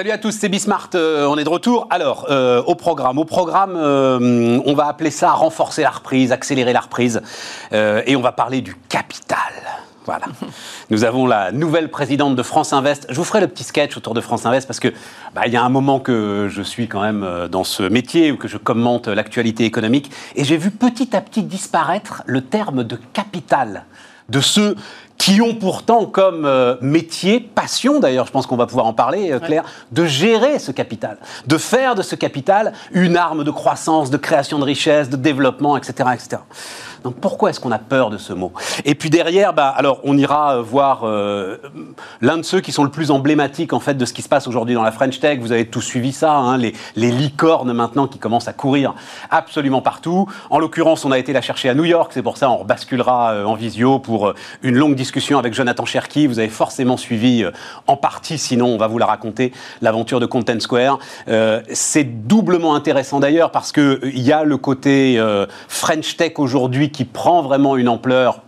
Salut à tous, c'est Bismart, euh, on est de retour. Alors, euh, au programme, au programme, euh, on va appeler ça renforcer la reprise, accélérer la reprise, et on va parler du capital. Voilà. Nous avons la nouvelle présidente de France Invest. Je vous ferai le petit sketch autour de France Invest parce que bah, il y a un moment que je suis quand même dans ce métier ou que je commente l'actualité économique et j'ai vu petit à petit disparaître le terme de capital de ceux qui ont pourtant comme euh, métier, passion d'ailleurs, je pense qu'on va pouvoir en parler, euh, Claire, de gérer ce capital, de faire de ce capital une arme de croissance, de création de richesse, de développement, etc. etc. Donc pourquoi est-ce qu'on a peur de ce mot? Et puis derrière, bah, alors on ira euh, voir euh, l'un de ceux qui sont le plus emblématiques en fait de ce qui se passe aujourd'hui dans la French Tech. Vous avez tous suivi ça, hein, les, licornes maintenant qui commencent à courir absolument partout. En l'occurrence, on a été la chercher à New York, c'est pour ça on basculera euh, en visio pour une longue discussion avec Jonathan Cherky. Vous avez forcément suivi en partie, sinon on va vous la raconter, l'aventure de Content Square. c'est doublement intéressant d'ailleurs parce qu'il y a le côté French Tech aujourd'hui qui prend vraiment une ampleur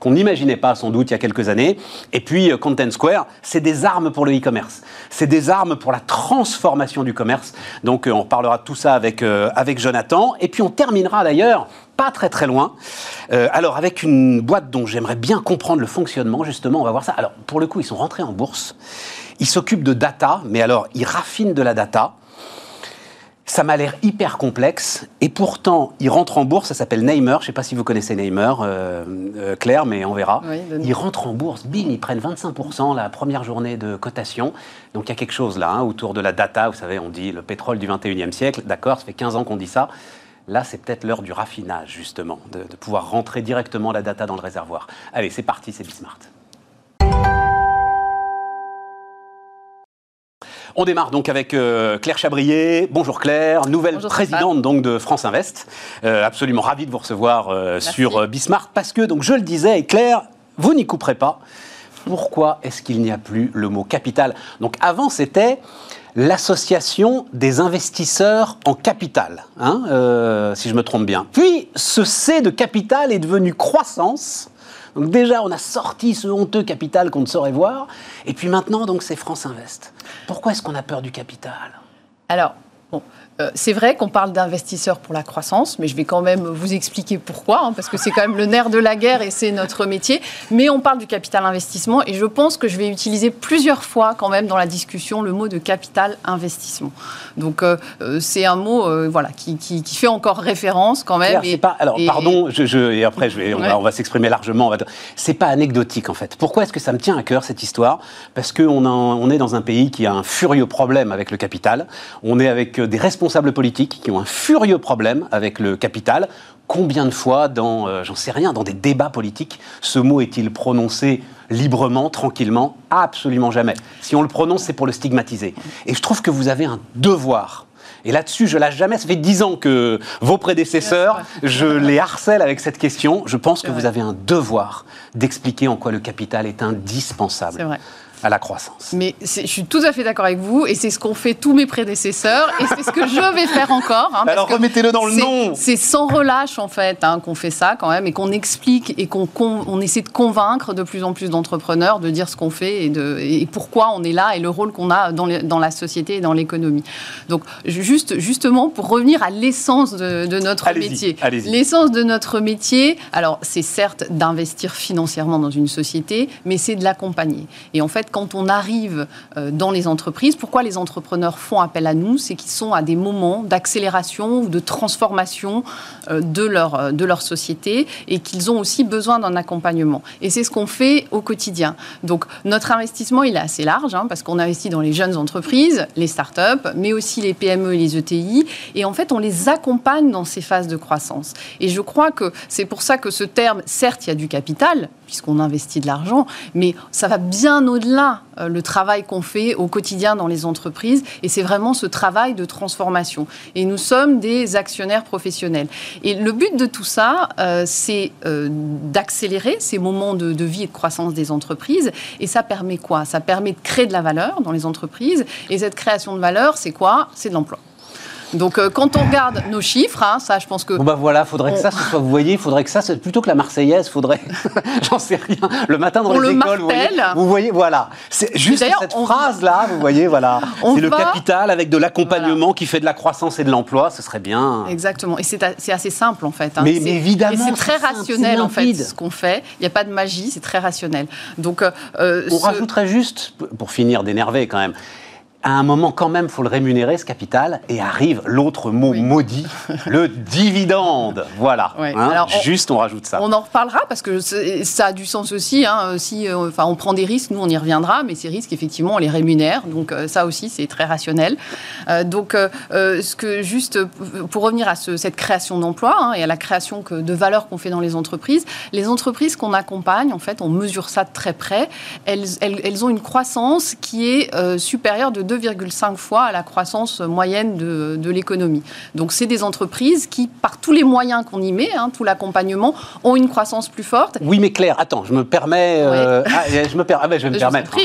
qu'on n'imaginait pas sans doute il y a quelques années. Et puis euh, Content Square, c'est des armes pour le e-commerce. C'est des armes pour la transformation du commerce. Donc euh, on parlera de tout ça avec, euh, avec Jonathan. Et puis on terminera d'ailleurs pas très très loin. alors avec une boîte dont j'aimerais bien comprendre le fonctionnement, justement, on va voir ça. Alors pour le coup, ils sont rentrés en bourse. Ils s'occupent de data, mais alors ils raffinent de la data. Ça m'a l'air hyper complexe et pourtant il rentre en bourse, ça s'appelle Neymer, je ne sais pas si vous connaissez Neymer, euh, euh, Claire, mais on verra. ils rentrent en bourse, bim, ils prennent 25% la première journée de cotation. Donc il y a quelque chose là hein, autour de la data, vous savez, on dit le pétrole du 21e siècle, d'accord, ça fait 15 ans qu'on dit ça. Là, c'est peut-être l'heure du raffinage, justement, de, de pouvoir rentrer directement la data dans le réservoir. Allez, c'est parti, c'est Bismart. On démarre donc avec euh, Claire Chabrier. Bonjour Claire, nouvelle présidente donc de France Invest. Euh, absolument ravie de vous recevoir euh, sur Bismarck parce que donc je le disais, Claire, vous n'y couperez pas. Pourquoi est-ce qu'il n'y a plus le mot capital? Donc avant c'était l'association des investisseurs en capital, hein, si je me trompe bien. Puis ce C de capital est devenu croissance donc déjà, on a sorti ce honteux capital qu'on ne saurait voir. Et puis maintenant, donc, c'est France Invest. Pourquoi est-ce qu'on a peur du capital? Alors, c'est vrai qu'on parle d'investisseurs pour la croissance, mais je vais quand même vous expliquer pourquoi, hein, parce que c'est quand même le nerf de la guerre et c'est notre métier. Mais on parle du capital investissement et je pense que je vais utiliser plusieurs fois quand même dans la discussion le mot de capital investissement. Donc euh, euh, c'est un mot voilà, qui, fait encore référence quand même. et, pas, alors pardon, je, et après je vais, on va, s'exprimer largement. C'est pas anecdotique en fait. Pourquoi est-ce que ça me tient à cœur cette histoire? Parce qu'on on est dans un pays qui a un furieux problème avec le capital. On est avec des responsables responsables politiques qui ont un furieux problème avec le capital. Combien de fois, dans, euh, j'en sais rien, dans des débats politiques, ce mot est-il prononcé librement, tranquillement? Absolument jamais. Si on le prononce, c'est pour le stigmatiser. Et je trouve que vous avez un devoir et là-dessus, je lâche jamais. Ça fait dix ans que vos prédécesseurs, je les harcèle avec cette question. Je pense que vous avez un devoir d'expliquer en quoi le capital est indispensable. Vrai à la croissance. Mais je suis tout à fait d'accord avec vous, et c'est ce qu'ont fait tous mes prédécesseurs, et c'est ce que je vais faire encore. Hein, Alors remettez-le dans le nom C'est sans relâche, en fait, hein, qu'on fait ça quand même, et qu'on explique, et qu'on on essaie de convaincre de plus en plus d'entrepreneurs de dire ce qu'on fait, et, de, et pourquoi on est là, et le rôle qu'on a dans, dans, la société et dans l'économie. Donc, juste, justement, pour revenir à l'essence de, de, notre métier. L'essence de notre métier, alors, c'est certes d'investir financièrement dans une société, mais c'est de l'accompagner. Et en fait, quand on arrive euh, dans les entreprises, pourquoi les entrepreneurs font appel à nous C'est qu'ils sont à des moments d'accélération ou de transformation euh, de leur, euh, de leur société et qu'ils ont aussi besoin d'un accompagnement. Et c'est ce qu'on fait au quotidien. Donc notre investissement, il est assez large hein, parce qu'on investit dans les jeunes entreprises, les start-up, mais aussi les PME et les ETI. Et en fait, on les accompagne dans ces phases de croissance. Et je crois que c'est pour ça que ce terme, certes, il y a du capital, puisqu'on investit de l'argent, mais ça va bien au-delà euh, le travail qu'on fait au quotidien dans les entreprises, et c'est vraiment ce travail de transformation. Et nous sommes des actionnaires professionnels. Et le but de tout ça, euh, c'est euh, d'accélérer ces moments de, de, vie et de croissance des entreprises, et ça permet quoi? Ça permet de créer de la valeur dans les entreprises, et cette création de valeur, c'est quoi? C'est de l'emploi. Donc euh, quand on regarde nos chiffres, hein, ça je pense que... Bon bah voilà, faudrait que ça, ce soit, vous voyez, il faudrait que ça, plutôt que la Marseillaise, faudrait, j'en sais rien, le matin dans on les le écoles, vous voyez, vous voyez, voilà, c'est juste cette phrase-là, vous voyez, voilà, c'est le capital avec de l'accompagnement qui fait de la croissance et de l'emploi, ce serait bien. Exactement, et c'est assez simple en fait. Hein. Mais, évidemment, c'est très rationnel en fait ce qu'on fait. Il n'y a pas de magie, c'est très rationnel. Donc, euh, on rajouterait juste, pour finir d'énerver quand même, à un moment, quand même, faut le rémunérer, ce capital, et arrive l'autre mot maudit, le dividende. Voilà. Hein, juste, on rajoute ça. On en reparlera parce que ça a du sens aussi. Hein, si, euh, enfin, on prend des risques, nous, on y reviendra, mais ces risques, effectivement, on les rémunère. Donc, euh, ça aussi, c'est très rationnel. Euh, donc, ce que juste pour revenir à cette création d'emplois hein, et à la création que, de valeur qu'on fait dans les entreprises, les entreprises qu'on accompagne, en fait, on mesure ça de très près. Elles, elles, elles ont une croissance qui est supérieure de 2,5 fois à la croissance moyenne de, l'économie. Donc c'est des entreprises qui, par tous les moyens qu'on y met, hein, tout l'accompagnement, ont une croissance plus forte. Oui, mais Claire, attends, je me permets... Euh, ah, je me permets, ah, ben, je vais me permettre.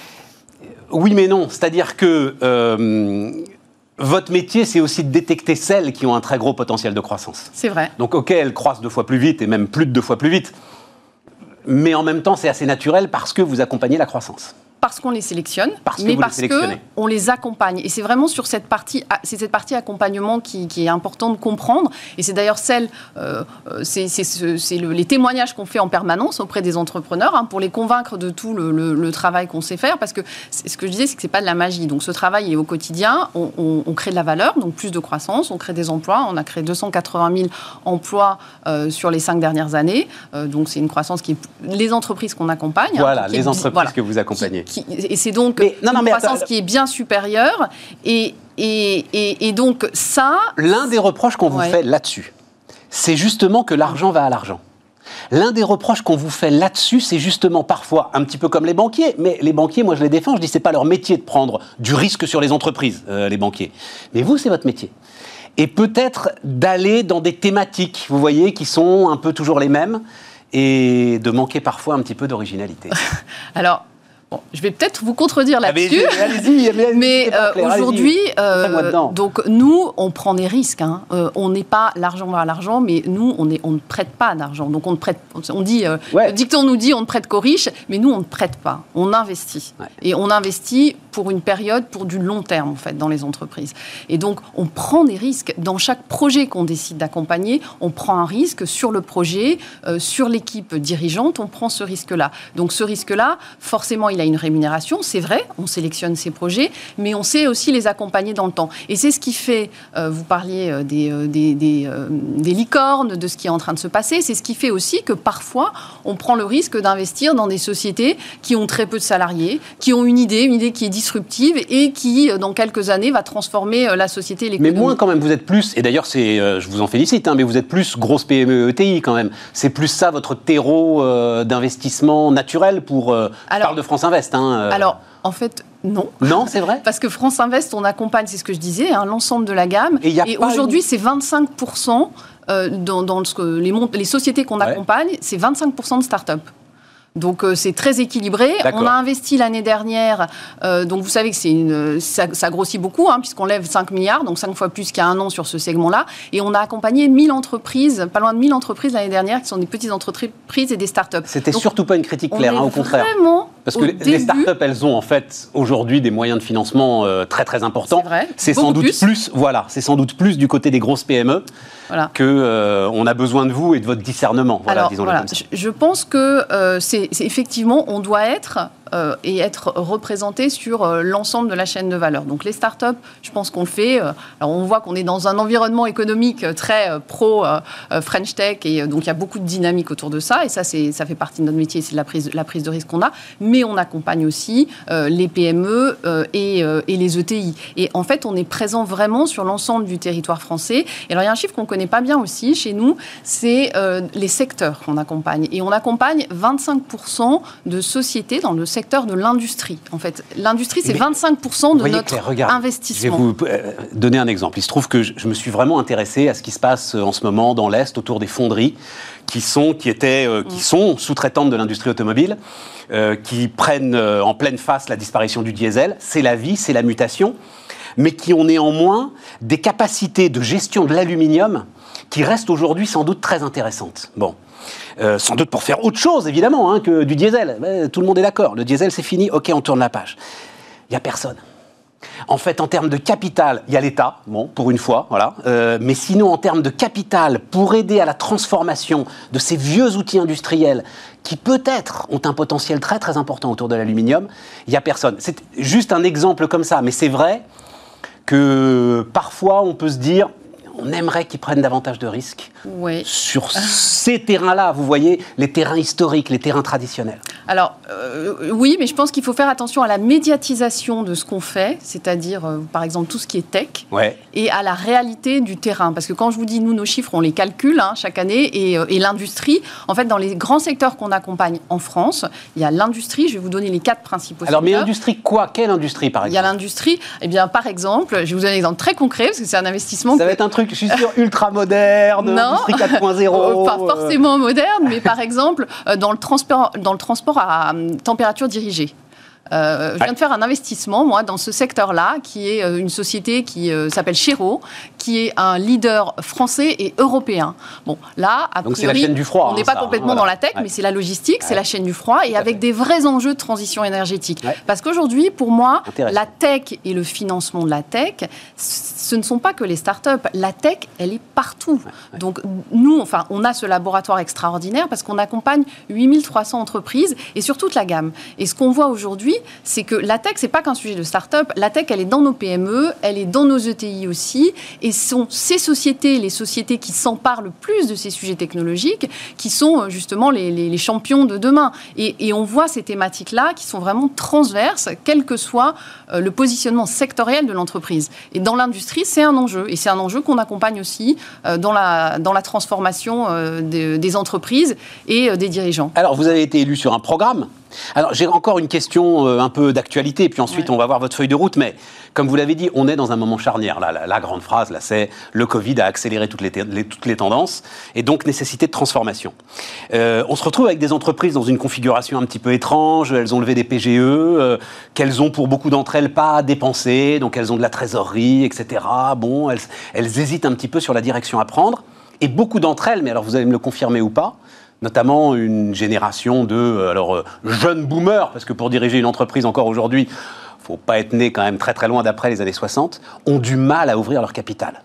oui, mais non, c'est-à-dire que... Euh, votre métier, c'est aussi de détecter celles qui ont un très gros potentiel de croissance. C'est vrai. Donc, OK, elles croissent deux fois plus vite et même plus de deux fois plus vite. Mais en même temps, c'est assez naturel parce que vous accompagnez la croissance parce qu'on les sélectionne, mais parce qu'on les accompagne. Et c'est vraiment sur cette partie, ah, c'est cette partie accompagnement qui, est important de comprendre. Et c'est d'ailleurs celle, euh, euh, c'est les témoignages qu'on fait en permanence auprès des entrepreneurs hein, pour les convaincre de tout le, travail qu'on sait faire. Parce que ce que je disais, c'est que c'est pas de la magie. Donc ce travail est au quotidien. On, crée de la valeur, donc plus de croissance. On crée des emplois. On a créé 280 000 emplois euh, sur les cinq dernières années. donc c'est une croissance qui est les entreprises qu'on accompagne. Hein, voilà, les entreprises que vous accompagnez et c'est donc une croissance qui est bien supérieure. Et, et, donc ça... L'un des reproches qu'on vous fait là-dessus, c'est justement que l'argent va à l'argent. L'un des reproches qu'on vous fait là-dessus, c'est justement parfois un petit peu comme les banquiers. Mais les banquiers, moi je les défends, je dis c'est pas leur métier de prendre du risque sur les entreprises, euh, les banquiers. Mais vous, c'est votre métier. Et peut-être d'aller dans des thématiques, vous voyez, qui sont un peu toujours les mêmes, et de manquer parfois un petit peu d'originalité. Alors, je vais peut-être vous contredire ah, là-dessus. mais euh, aujourd'hui, euh, donc nous, on prend des risques. Hein. Euh, on n'est pas l'argent à l'argent, mais nous, on, est, on ne prête pas d'argent. Donc on ne prête. On dit, le dicton nous dit, on ne prête qu'aux riches, mais nous, on ne prête pas. On investit. Et on investit pour une période, pour du long terme en fait, dans les entreprises. Et donc, on prend des risques dans chaque projet qu'on décide d'accompagner. On prend un risque sur le projet, sur l'équipe dirigeante. On prend ce risque-là. Donc ce risque-là, forcément, il a une rémunération, c'est vrai, on sélectionne ces projets, mais on sait aussi les accompagner dans le temps. Et c'est ce qui fait, euh, vous parliez euh, des, euh, des, licornes, de ce qui est en train de se passer, c'est ce qui fait aussi que parfois, on prend le risque d'investir dans des sociétés qui ont très peu de salariés, qui ont une idée, une idée qui est disruptive et qui, dans quelques années, va transformer la société et l'économie. Mais moins quand même, vous êtes plus, et d'ailleurs, c'est, je vous en félicite, hein, mais vous êtes plus grosse PME ETI quand même. C'est plus ça votre terreau d'investissement naturel pour... Alors, parle de France Invest. Hein, euh. Alors, en fait, non. Non, c'est vrai Parce que France Invest, on accompagne, c'est ce que je disais, hein, l'ensemble de la gamme. Et, aujourd'hui, c'est 25%, euh, dans, ce que les, les sociétés qu'on accompagne, c'est 25% de start-up. Donc euh, c'est très équilibré. On a investi l'année dernière, euh, donc vous savez que c'est une, ça, grossit beaucoup, hein, puisqu'on lève 5 milliards, donc 5 fois plus qu'il y a un an sur ce segment-là. Et on a accompagné 1000 entreprises, pas loin de 1000 entreprises l'année dernière, qui sont des petites entreprises et des start-up. C'était surtout pas une critique claire, hein, au contraire. Parce que les start-up, elles ont en fait aujourd'hui des moyens de financement euh, très très importants. C'est sans doute plus. voilà, c'est sans doute plus du côté des grosses PME voilà. que on a besoin de vous et de votre discernement. Voilà, disons voilà. Je pense que c'est effectivement, on doit être euh, et être représenté sur euh, l'ensemble de la chaîne de valeur. Donc les startups, je pense qu'on le fait. Euh, alors on voit qu'on est dans un environnement économique très pro French Tech et donc il y a beaucoup de dynamique autour de ça et ça ça fait partie de notre métier, c'est la prise la prise de risque qu'on a. Mais on accompagne aussi les PME et, et, les ETI. Et en fait, on est présent vraiment sur l'ensemble du territoire français. Et alors il y a un chiffre qu'on connaît pas bien aussi chez nous, c'est les secteurs qu'on accompagne. Et on accompagne 25% de sociétés dans le secteur secteur de l'industrie. En fait, l'industrie, c'est 25% de notre investissement. Je vais vous euh, donner un exemple. Il se trouve que je me suis vraiment intéressé à ce qui se passe euh, en ce moment dans l'Est autour des fonderies qui sont, qui étaient, euh, qui mm. sont sous-traitantes de l'industrie automobile, qui prennent en pleine face la disparition du diesel. C'est la vie, c'est la mutation. mais qui ont néanmoins des capacités de gestion de l'aluminium qui restent aujourd'hui sans doute très intéressantes. Bon. Euh, sans doute pour faire autre chose, évidemment, hein, que du diesel. tout le monde est d'accord. Le diesel, c'est fini. OK, on tourne la page. Il n'y a personne. En fait, en termes de capital, il y a l'État, bon, pour une fois, voilà. Euh, mais sinon, en termes de capital, pour aider à la transformation de ces vieux outils industriels qui peut-être ont un potentiel très très important autour de l'aluminium, il n'y a personne. C'est juste un exemple comme ça, mais c'est vrai que parfois on peut se dire, on aimerait qu'ils prennent davantage de risques sur ces terrains-là, vous voyez, les terrains historiques, les terrains traditionnels. Alors, euh, oui, mais je pense qu'il faut faire attention à la médiatisation de ce qu'on fait, c'est-à-dire, euh, par exemple, tout ce qui est tech, et à la réalité du terrain. Parce que quand je vous dis, nous, nos chiffres, on les calcule hein, chaque année, euh, et, l'industrie, en fait, dans les grands secteurs qu'on accompagne en France, il y a l'industrie, je vais vous donner les quatre principaux Alors, mais industrie quoi? Quelle industrie, par exemple Il y a l'industrie, eh bien, par exemple, je vais vous donner un exemple très concret, parce que c'est un investissement... Ça va être un truc je suis sûr, ultra moderne, industrie 4.0. Pas forcément moderne, mais par exemple, euh, dans le transport, dans le transport à température dirigée. Euh, je viens de faire un investissement, moi, dans ce secteur-là, qui est euh, une société qui euh, s'appelle Chéreau, qui est un leader français et européen. Bon, là, a Donc c'est la chaîne du froid. On n'est hein, pas complètement dans la tech, mais c'est la logistique, c'est la chaîne du froid, et avec des vrais enjeux de transition énergétique. Parce qu'aujourd'hui, pour moi, la tech et le financement de la tech, ce ne sont pas que les startups. La tech, elle est partout. Donc nous, enfin, on a ce laboratoire extraordinaire parce qu'on accompagne 8300 entreprises et sur toute la gamme. Et ce qu'on voit aujourd'hui, c'est que la tech, c'est pas qu'un sujet de start-up. La tech, elle est dans nos PME, elle est dans nos ETI aussi. Et ce sont ces sociétés, les sociétés qui s'emparent le plus de ces sujets technologiques, qui sont euh, justement les, champions de demain. Et, on voit ces thématiques-là qui sont vraiment transverses, quel que soit euh, le positionnement sectoriel de l'entreprise. Et dans l'industrie, c'est un enjeu. Et c'est un enjeu qu'on accompagne aussi euh, dans, la, transformation des, des entreprises et des dirigeants. Alors, vous avez été élu sur un programme alors j'ai encore une question euh, un peu d'actualité, puis ensuite on va voir votre feuille de route, mais comme vous l'avez dit, on est dans un moment charnière. Là, la, grande phrase, là, c'est le Covid a accéléré toutes les, toutes les tendances et donc nécessité de transformation. Euh, on se retrouve avec des entreprises dans une configuration un petit peu étrange. Elles ont levé des PGE, euh, qu'elles ont pour beaucoup d'entre elles pas dépensé, donc elles ont de la trésorerie, etc. Bon, elles, elles hésitent un petit peu sur la direction à prendre. Et beaucoup d'entre elles, mais alors vous allez me le confirmer ou pas, notamment une génération de euh, alors, euh, jeunes boomers, parce que pour diriger une entreprise encore aujourd'hui, faut pas être né quand même très très loin d'après les années 60, ont du mal à ouvrir leur capital.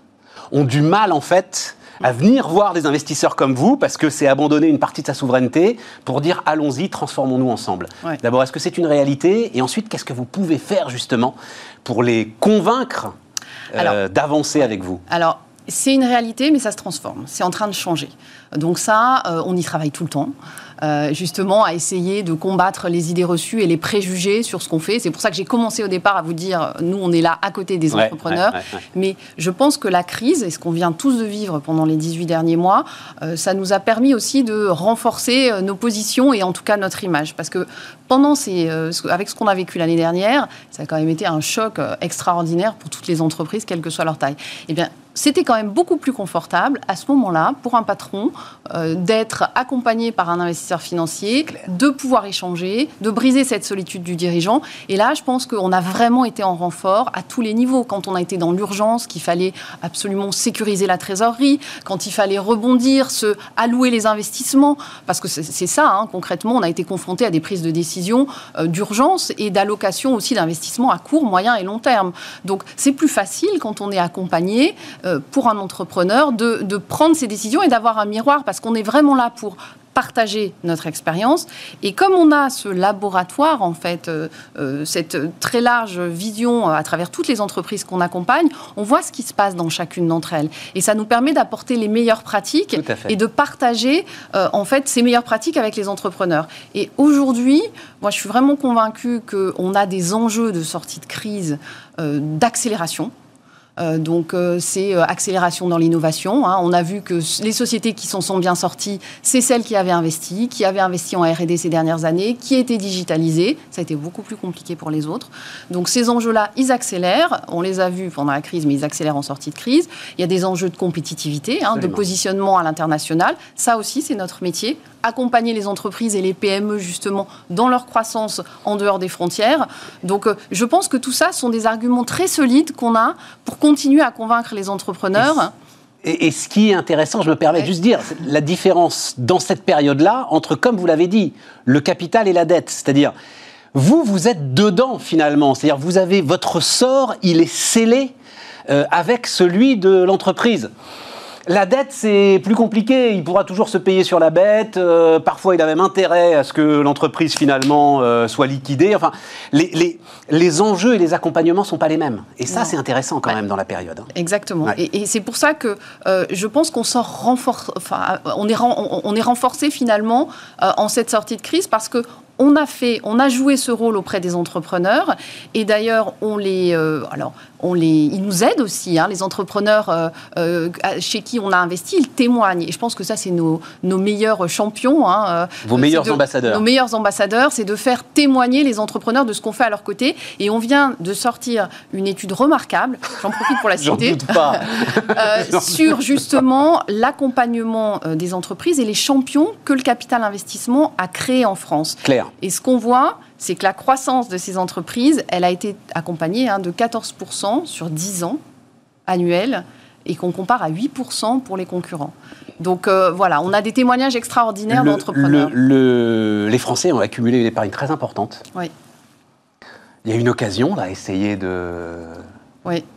Ont du mal en fait à venir voir des investisseurs comme vous, parce que c'est abandonner une partie de sa souveraineté pour dire allons-y, transformons-nous ensemble. D'abord, est-ce que c'est une réalité? Et ensuite, qu'est-ce que vous pouvez faire justement pour les convaincre euh, d'avancer avec vous? Alors, c'est une réalité, mais ça se transforme. C'est en train de changer. Donc ça, euh, on y travaille tout le temps. Euh, justement à essayer de combattre les idées reçues et les préjugés sur ce qu'on fait. C'est pour ça que j'ai commencé au départ à vous dire, nous, on est là à côté des entrepreneurs. Mais je pense que la crise, et ce qu'on vient tous de vivre pendant les 18 derniers mois, euh, ça nous a permis aussi de renforcer nos positions et en tout cas notre image. Parce que pendant ces, avec ce qu'on a vécu l'année dernière, ça a quand même été un choc extraordinaire pour toutes les entreprises, quelle que soit leur taille. Eh bien, c'était quand même beaucoup plus confortable à ce moment-là pour un patron euh, d'être accompagné par un investisseur financier, de pouvoir échanger, de briser cette solitude du dirigeant. Et là, je pense qu'on a vraiment été en renfort à tous les niveaux. Quand on a été dans l'urgence, qu'il fallait absolument sécuriser la trésorerie, quand il fallait rebondir, se allouer les investissements, parce que c'est ça, hein, concrètement, on a été confronté à des prises de décision euh, d'urgence et d'allocation aussi d'investissements à court, moyen et long terme. Donc c'est plus facile quand on est accompagné euh, pour un entrepreneur de, de prendre ses décisions et d'avoir un miroir parce qu'on est vraiment là pour partager notre expérience. Et comme on a ce laboratoire, en fait, euh, euh, cette très large vision à travers toutes les entreprises qu'on accompagne, on voit ce qui se passe dans chacune d'entre elles. Et ça nous permet d'apporter les meilleures pratiques et de partager, en fait, ces meilleures pratiques avec les entrepreneurs. Et aujourd'hui, moi, je suis vraiment convaincue qu'on a des enjeux de sortie de crise, d'accélération. Euh, donc euh, c'est euh, accélération dans l'innovation. Hein. On a vu que les sociétés qui s'en sont bien sorties, c'est celles qui avaient investi, qui avaient investi en R&D ces dernières années, qui étaient digitalisées. Ça a été beaucoup plus compliqué pour les autres. Donc ces enjeux-là, ils accélèrent. On les a vus pendant la crise, mais ils accélèrent en sortie de crise. Il y a des enjeux de compétitivité, hein, de positionnement à l'international. Ça aussi, c'est notre métier accompagner les entreprises et les PME justement dans leur croissance en dehors des frontières. Donc euh, je pense que tout ça sont des arguments très solides qu'on a pour continuer à convaincre les entrepreneurs. Et, ce qui est intéressant, je me permets de juste dire, la différence dans cette période-là entre, comme vous l'avez dit, le capital et la dette. C'est-à-dire, vous, vous êtes dedans finalement. C'est-à-dire, vous avez votre sort, il est scellé euh, avec celui de l'entreprise. La dette, c'est plus compliqué. Il pourra toujours se payer sur la bête. Euh, parfois, il a même intérêt à ce que l'entreprise, finalement, euh, soit liquidée. Enfin, les, les, enjeux et les accompagnements ne sont pas les mêmes. Et ça, c'est intéressant quand même dans la période. Hein. Exactement. Et, c'est pour ça que je pense qu'on sort renforce, enfin, on est, on est renforcé, finalement, en cette sortie de crise parce que on a fait, on a joué ce rôle auprès des entrepreneurs et d'ailleurs on les, alors on les, ils nous aident aussi. Hein, les entrepreneurs euh, euh, chez qui on a investi, ils témoignent. Et je pense que ça, c'est nos, meilleurs champions. Hein, euh, Vos meilleurs ambassadeurs. Nos meilleurs ambassadeurs, c'est de faire témoigner les entrepreneurs de ce qu'on fait à leur côté. Et on vient de sortir une étude remarquable, j'en profite pour la citer, doute pas. sur justement l'accompagnement des entreprises et les champions que le capital investissement a créé en France. Claire. Et ce qu'on voit, c'est que la croissance de ces entreprises, elle a été accompagnée hein, de 14% sur 10 ans annuels et qu'on compare à 8% pour les concurrents. Donc euh, voilà, on a des témoignages extraordinaires d'entrepreneurs. les Français ont accumulé une épargne très importante. Oui. Il y a une occasion à essayer de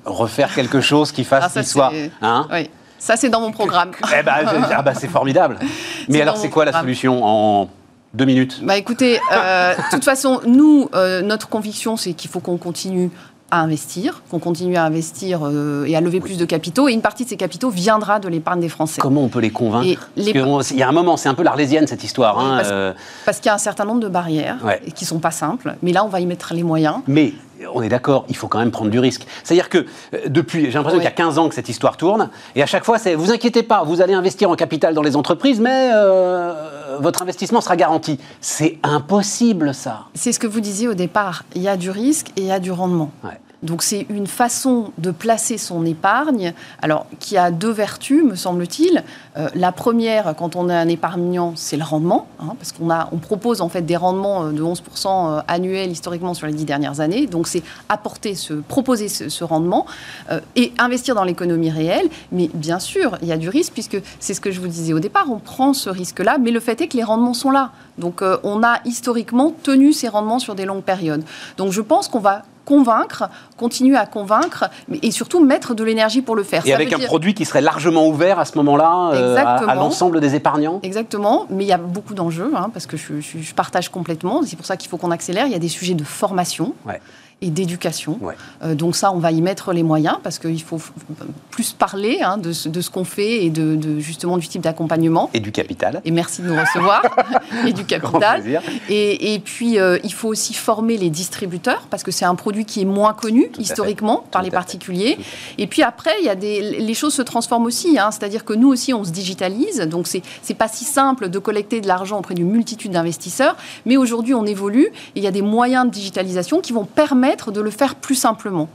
refaire quelque chose qui fasse ah, soit... Hein oui. Ça, c'est dans mon programme. eh ben, ah bah, c'est formidable. Mais alors, c'est quoi la solution en deux minutes. Bah écoutez, euh, de toute façon, nous, euh, notre conviction, c'est qu'il faut qu'on continue à investir, qu'on continue à investir euh, et à lever plus de capitaux. Et une partie de ces capitaux viendra de l'épargne des Français. Comment on peut les convaincre Il y a un moment, c'est un peu l'arlésienne cette histoire. Hein, parce, qu'il y a un certain nombre de barrières qui ne sont pas simples. Mais là, on va y mettre les moyens. Mais on est d'accord, il faut quand même prendre du risque. C'est-à-dire que euh, depuis, j'ai l'impression qu'il y a 15 ans que cette histoire tourne, et à chaque fois, c'est vous inquiétez pas, vous allez investir en capital dans les entreprises, mais euh, votre investissement sera garanti. C'est impossible, ça. C'est ce que vous disiez au départ. Il y a du risque et il y a du rendement. Donc c'est une façon de placer son épargne, alors qui a deux vertus, me semble-t-il. Euh, la première, quand on est un épargnant, c'est le rendement, hein, parce qu'on on propose en fait des rendements euh, de 11% euh, annuels historiquement sur les dix dernières années. Donc c'est apporter, ce, proposer ce, rendement et investir dans l'économie réelle. Mais bien sûr, il y a du risque puisque c'est ce que je vous disais au départ, on prend ce risque-là, mais le fait est que les rendements sont là. Donc on a historiquement tenu ces rendements sur des longues périodes. Donc je pense qu'on va convaincre, continuer à convaincre, et surtout mettre de l'énergie pour le faire. Et avec un produit qui serait largement ouvert à ce moment-là euh, à, l'ensemble des épargnants? Exactement, mais il y a beaucoup d'enjeux, hein, parce que je, je, partage complètement, c'est pour ça qu'il faut qu'on accélère. Il y a des sujets de formation. Ouais et d'éducation. Euh, donc ça, on va y mettre les moyens parce qu'il faut plus parler hein, de, ce, qu'on fait et de, justement du type d'accompagnement. Et du capital. Et merci de nous recevoir. et du capital. Et, et, puis, euh, il faut aussi former les distributeurs parce que c'est un produit qui est moins connu historiquement par les particuliers. Et puis après, il y a des, les choses se transforment aussi. Hein, C'est-à-dire que nous aussi, on se digitalise. Donc c'est n'est pas si simple de collecter de l'argent auprès d'une multitude d'investisseurs. Mais aujourd'hui, on évolue et il y a des moyens de digitalisation qui vont permettre de le faire plus simplement.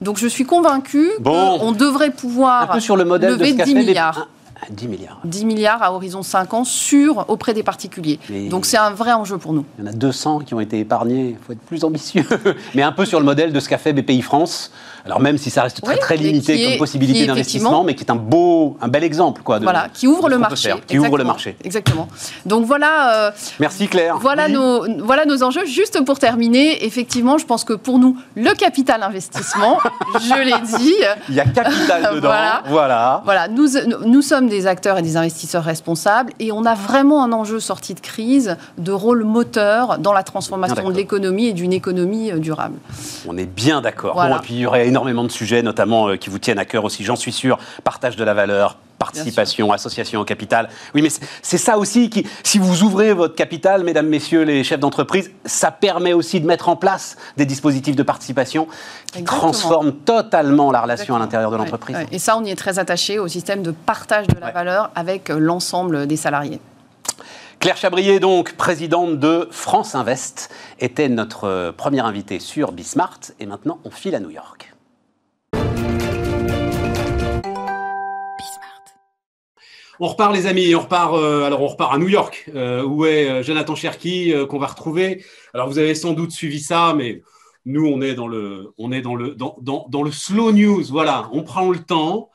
Donc je suis convaincue qu'on devrait pouvoir sur le modèle lever de 10 milliards. 10 milliards. 10 milliards à horizon 5 ans sur, auprès des particuliers. Donc c'est un vrai enjeu pour nous. Il y en a 200 qui ont été épargnés, il faut être plus ambitieux. Mais un peu sur le modèle de ce qu'a fait BPI France, alors même si ça reste très, très limité comme possibilité d'investissement, mais qui est un beau, un bel exemple. Quoi, voilà, qui ouvre le marché. qui ouvre le marché. Exactement. Donc voilà... Euh, Merci Claire. Voilà, nos, voilà nos enjeux. Juste pour terminer, effectivement, je pense que pour nous, le capital investissement, je l'ai dit... Il y a capital dedans. voilà. Voilà. voilà. Nous, nous sommes des acteurs et des investisseurs responsables et on a vraiment un enjeu sorti de crise de rôle moteur dans la transformation de l'économie et d'une économie euh, durable. On est bien d'accord. Bon, et puis il y aurait énormément de sujets, notamment euh, qui vous tiennent à cœur aussi, j'en suis sûr. Partage de la valeur, participation, association au capital. Oui, mais c'est ça aussi qui, si vous ouvrez votre capital, mesdames, messieurs les chefs d'entreprise, ça permet aussi de mettre en place des dispositifs de participation qui transforment totalement la relation à l'intérieur de l'entreprise. Et ça, on y est très attaché au système de partage de la valeur avec euh, l'ensemble des salariés. Claire Chabrier, donc présidente de France Invest, était notre euh, première invitée sur Bismart. Et maintenant, on file à New York. On repart, les amis. On repart. Euh, alors, on repart à New York, euh, où est euh, Jonathan Cherky, qu'on va retrouver? Alors, vous avez sans doute suivi ça, mais nous, on est dans le, on est dans le, dans, dans, le slow news. Voilà, on prend le temps.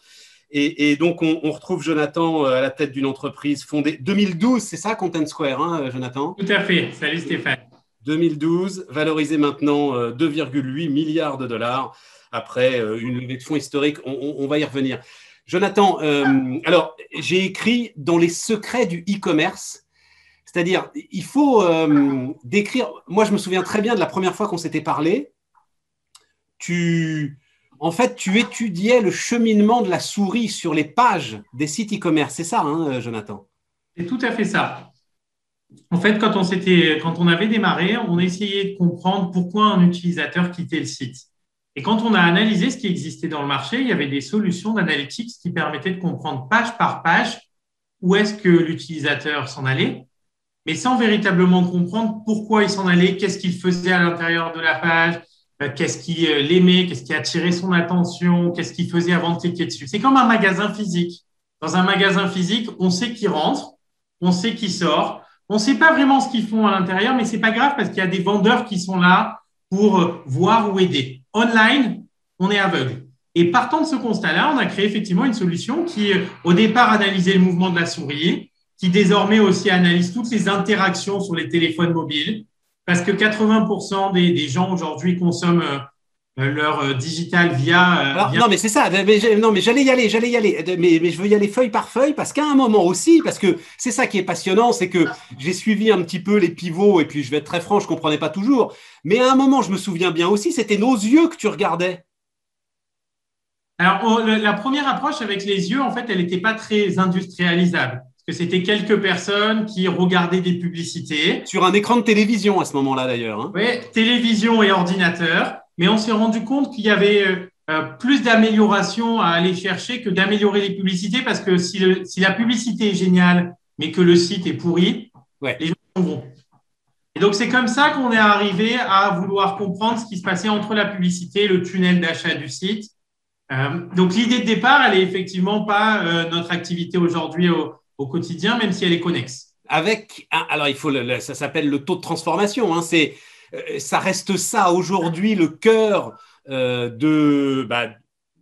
Et, donc, on, retrouve Jonathan à la tête d'une entreprise fondée 2012, c'est ça, Content Square, hein, Jonathan? Tout à fait. Salut Stéphane. 2012, valorisé maintenant 2,8 milliards de dollars après une levée de fonds historique. on va y revenir. Jonathan, euh, alors j'ai écrit dans les secrets du e-commerce, c'est-à-dire il faut euh, décrire. Moi, je me souviens très bien de la première fois qu'on s'était parlé. Tu, en fait, tu étudiais le cheminement de la souris sur les pages des sites e-commerce. C'est ça, hein, Jonathan? C'est tout à fait ça. En fait, quand on, quand on avait démarré, on essayait de comprendre pourquoi un utilisateur quittait le site. Et quand on a analysé ce qui existait dans le marché, il y avait des solutions d'analytics qui permettaient de comprendre page par page où est-ce que l'utilisateur s'en allait, mais sans véritablement comprendre pourquoi il s'en allait, qu'est-ce qu'il faisait à l'intérieur de la page, euh, qu'est-ce qui euh, l'aimait, qu'est-ce qui attirait son attention, qu'est-ce qu'il faisait avant de cliquer dessus. C'est comme un magasin physique. Dans un magasin physique, on sait qui rentre, on sait qui sort, on ne sait pas vraiment ce qu'ils font à l'intérieur, mais c'est pas grave parce qu'il y a des vendeurs qui sont là pour euh, voir ou aider online, on est aveugle. Et partant de ce constat-là, on a créé effectivement une solution qui, au départ, analysait le mouvement de la souris, qui désormais aussi analyse toutes les interactions sur les téléphones mobiles, parce que 80% des, gens aujourd'hui consomment euh, leur euh, digital via, euh, Non, mais c'est ça. non, mais j'allais y aller, j'allais y aller. Mais, mais, je veux y aller feuille par feuille parce qu'à un moment aussi, parce que c'est ça qui est passionnant, c'est que j'ai suivi un petit peu les pivots et puis je vais être très franc, je comprenais pas toujours. Mais à un moment, je me souviens bien aussi, c'était nos yeux que tu regardais. Alors, la première approche avec les yeux, en fait, elle n'était pas très industrialisable. Parce que c'était quelques personnes qui regardaient des publicités. Sur un écran de télévision à ce moment-là, d'ailleurs. Hein. Oui, télévision et ordinateur. Mais on s'est rendu compte qu'il y avait euh, plus d'améliorations à aller chercher que d'améliorer les publicités parce que si, la publicité est géniale, mais que le site est pourri, les gens vont. Et donc, c'est comme ça qu'on est arrivé à vouloir comprendre ce qui se passait entre la publicité et le tunnel d'achat du site. Euh, donc, l'idée de départ, elle est effectivement pas euh, notre activité aujourd'hui au, quotidien, même si elle est connexe. Avec, alors il faut, ça s'appelle le taux de transformation. Hein, c'est, euh, ça reste ça aujourd'hui le cœur de, bah,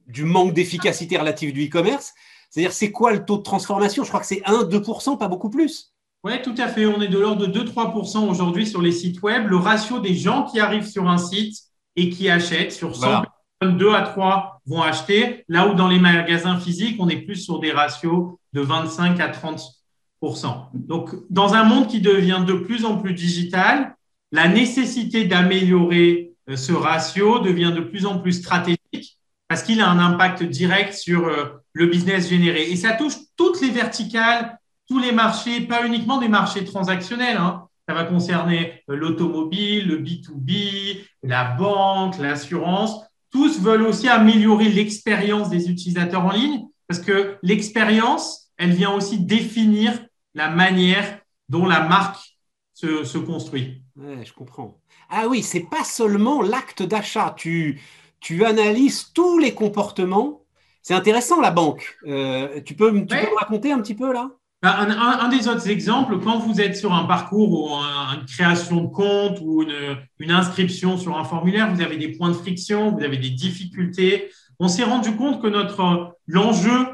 du manque d'efficacité relative du e-commerce. C'est-à-dire, c'est quoi le taux de transformation? Je crois que c'est 1-2%, pas beaucoup plus. Oui, tout à fait. On est de l'ordre de 2-3% aujourd'hui sur les sites web. Le ratio des gens qui arrivent sur un site et qui achètent, sur 100 personnes, 2 à 3 vont acheter. Là où dans les magasins physiques, on est plus sur des ratios de 25 à 30% Donc, dans un monde qui devient de plus en plus digital, la nécessité d'améliorer euh, ce ratio devient de plus en plus stratégique parce qu'il a un impact direct sur euh, le business généré. Et ça touche toutes les verticales tous les marchés, pas uniquement des marchés transactionnels. Hein. Ça va concerner euh, l'automobile, le B2B, la banque, l'assurance. Tous veulent aussi améliorer l'expérience des utilisateurs en ligne parce que l'expérience, elle vient aussi définir la manière dont la marque se, construit. Ouais, je comprends. Ah oui, c'est pas seulement l'acte d'achat. Tu, tu analyses tous les comportements. C'est intéressant la banque. Euh, tu peux, tu peux me raconter un petit peu là? Bah, un, des autres exemples, quand vous êtes sur un parcours ou une création de compte ou une, inscription sur un formulaire, vous avez des points de friction, vous avez des difficultés. On s'est rendu compte que notre l'enjeu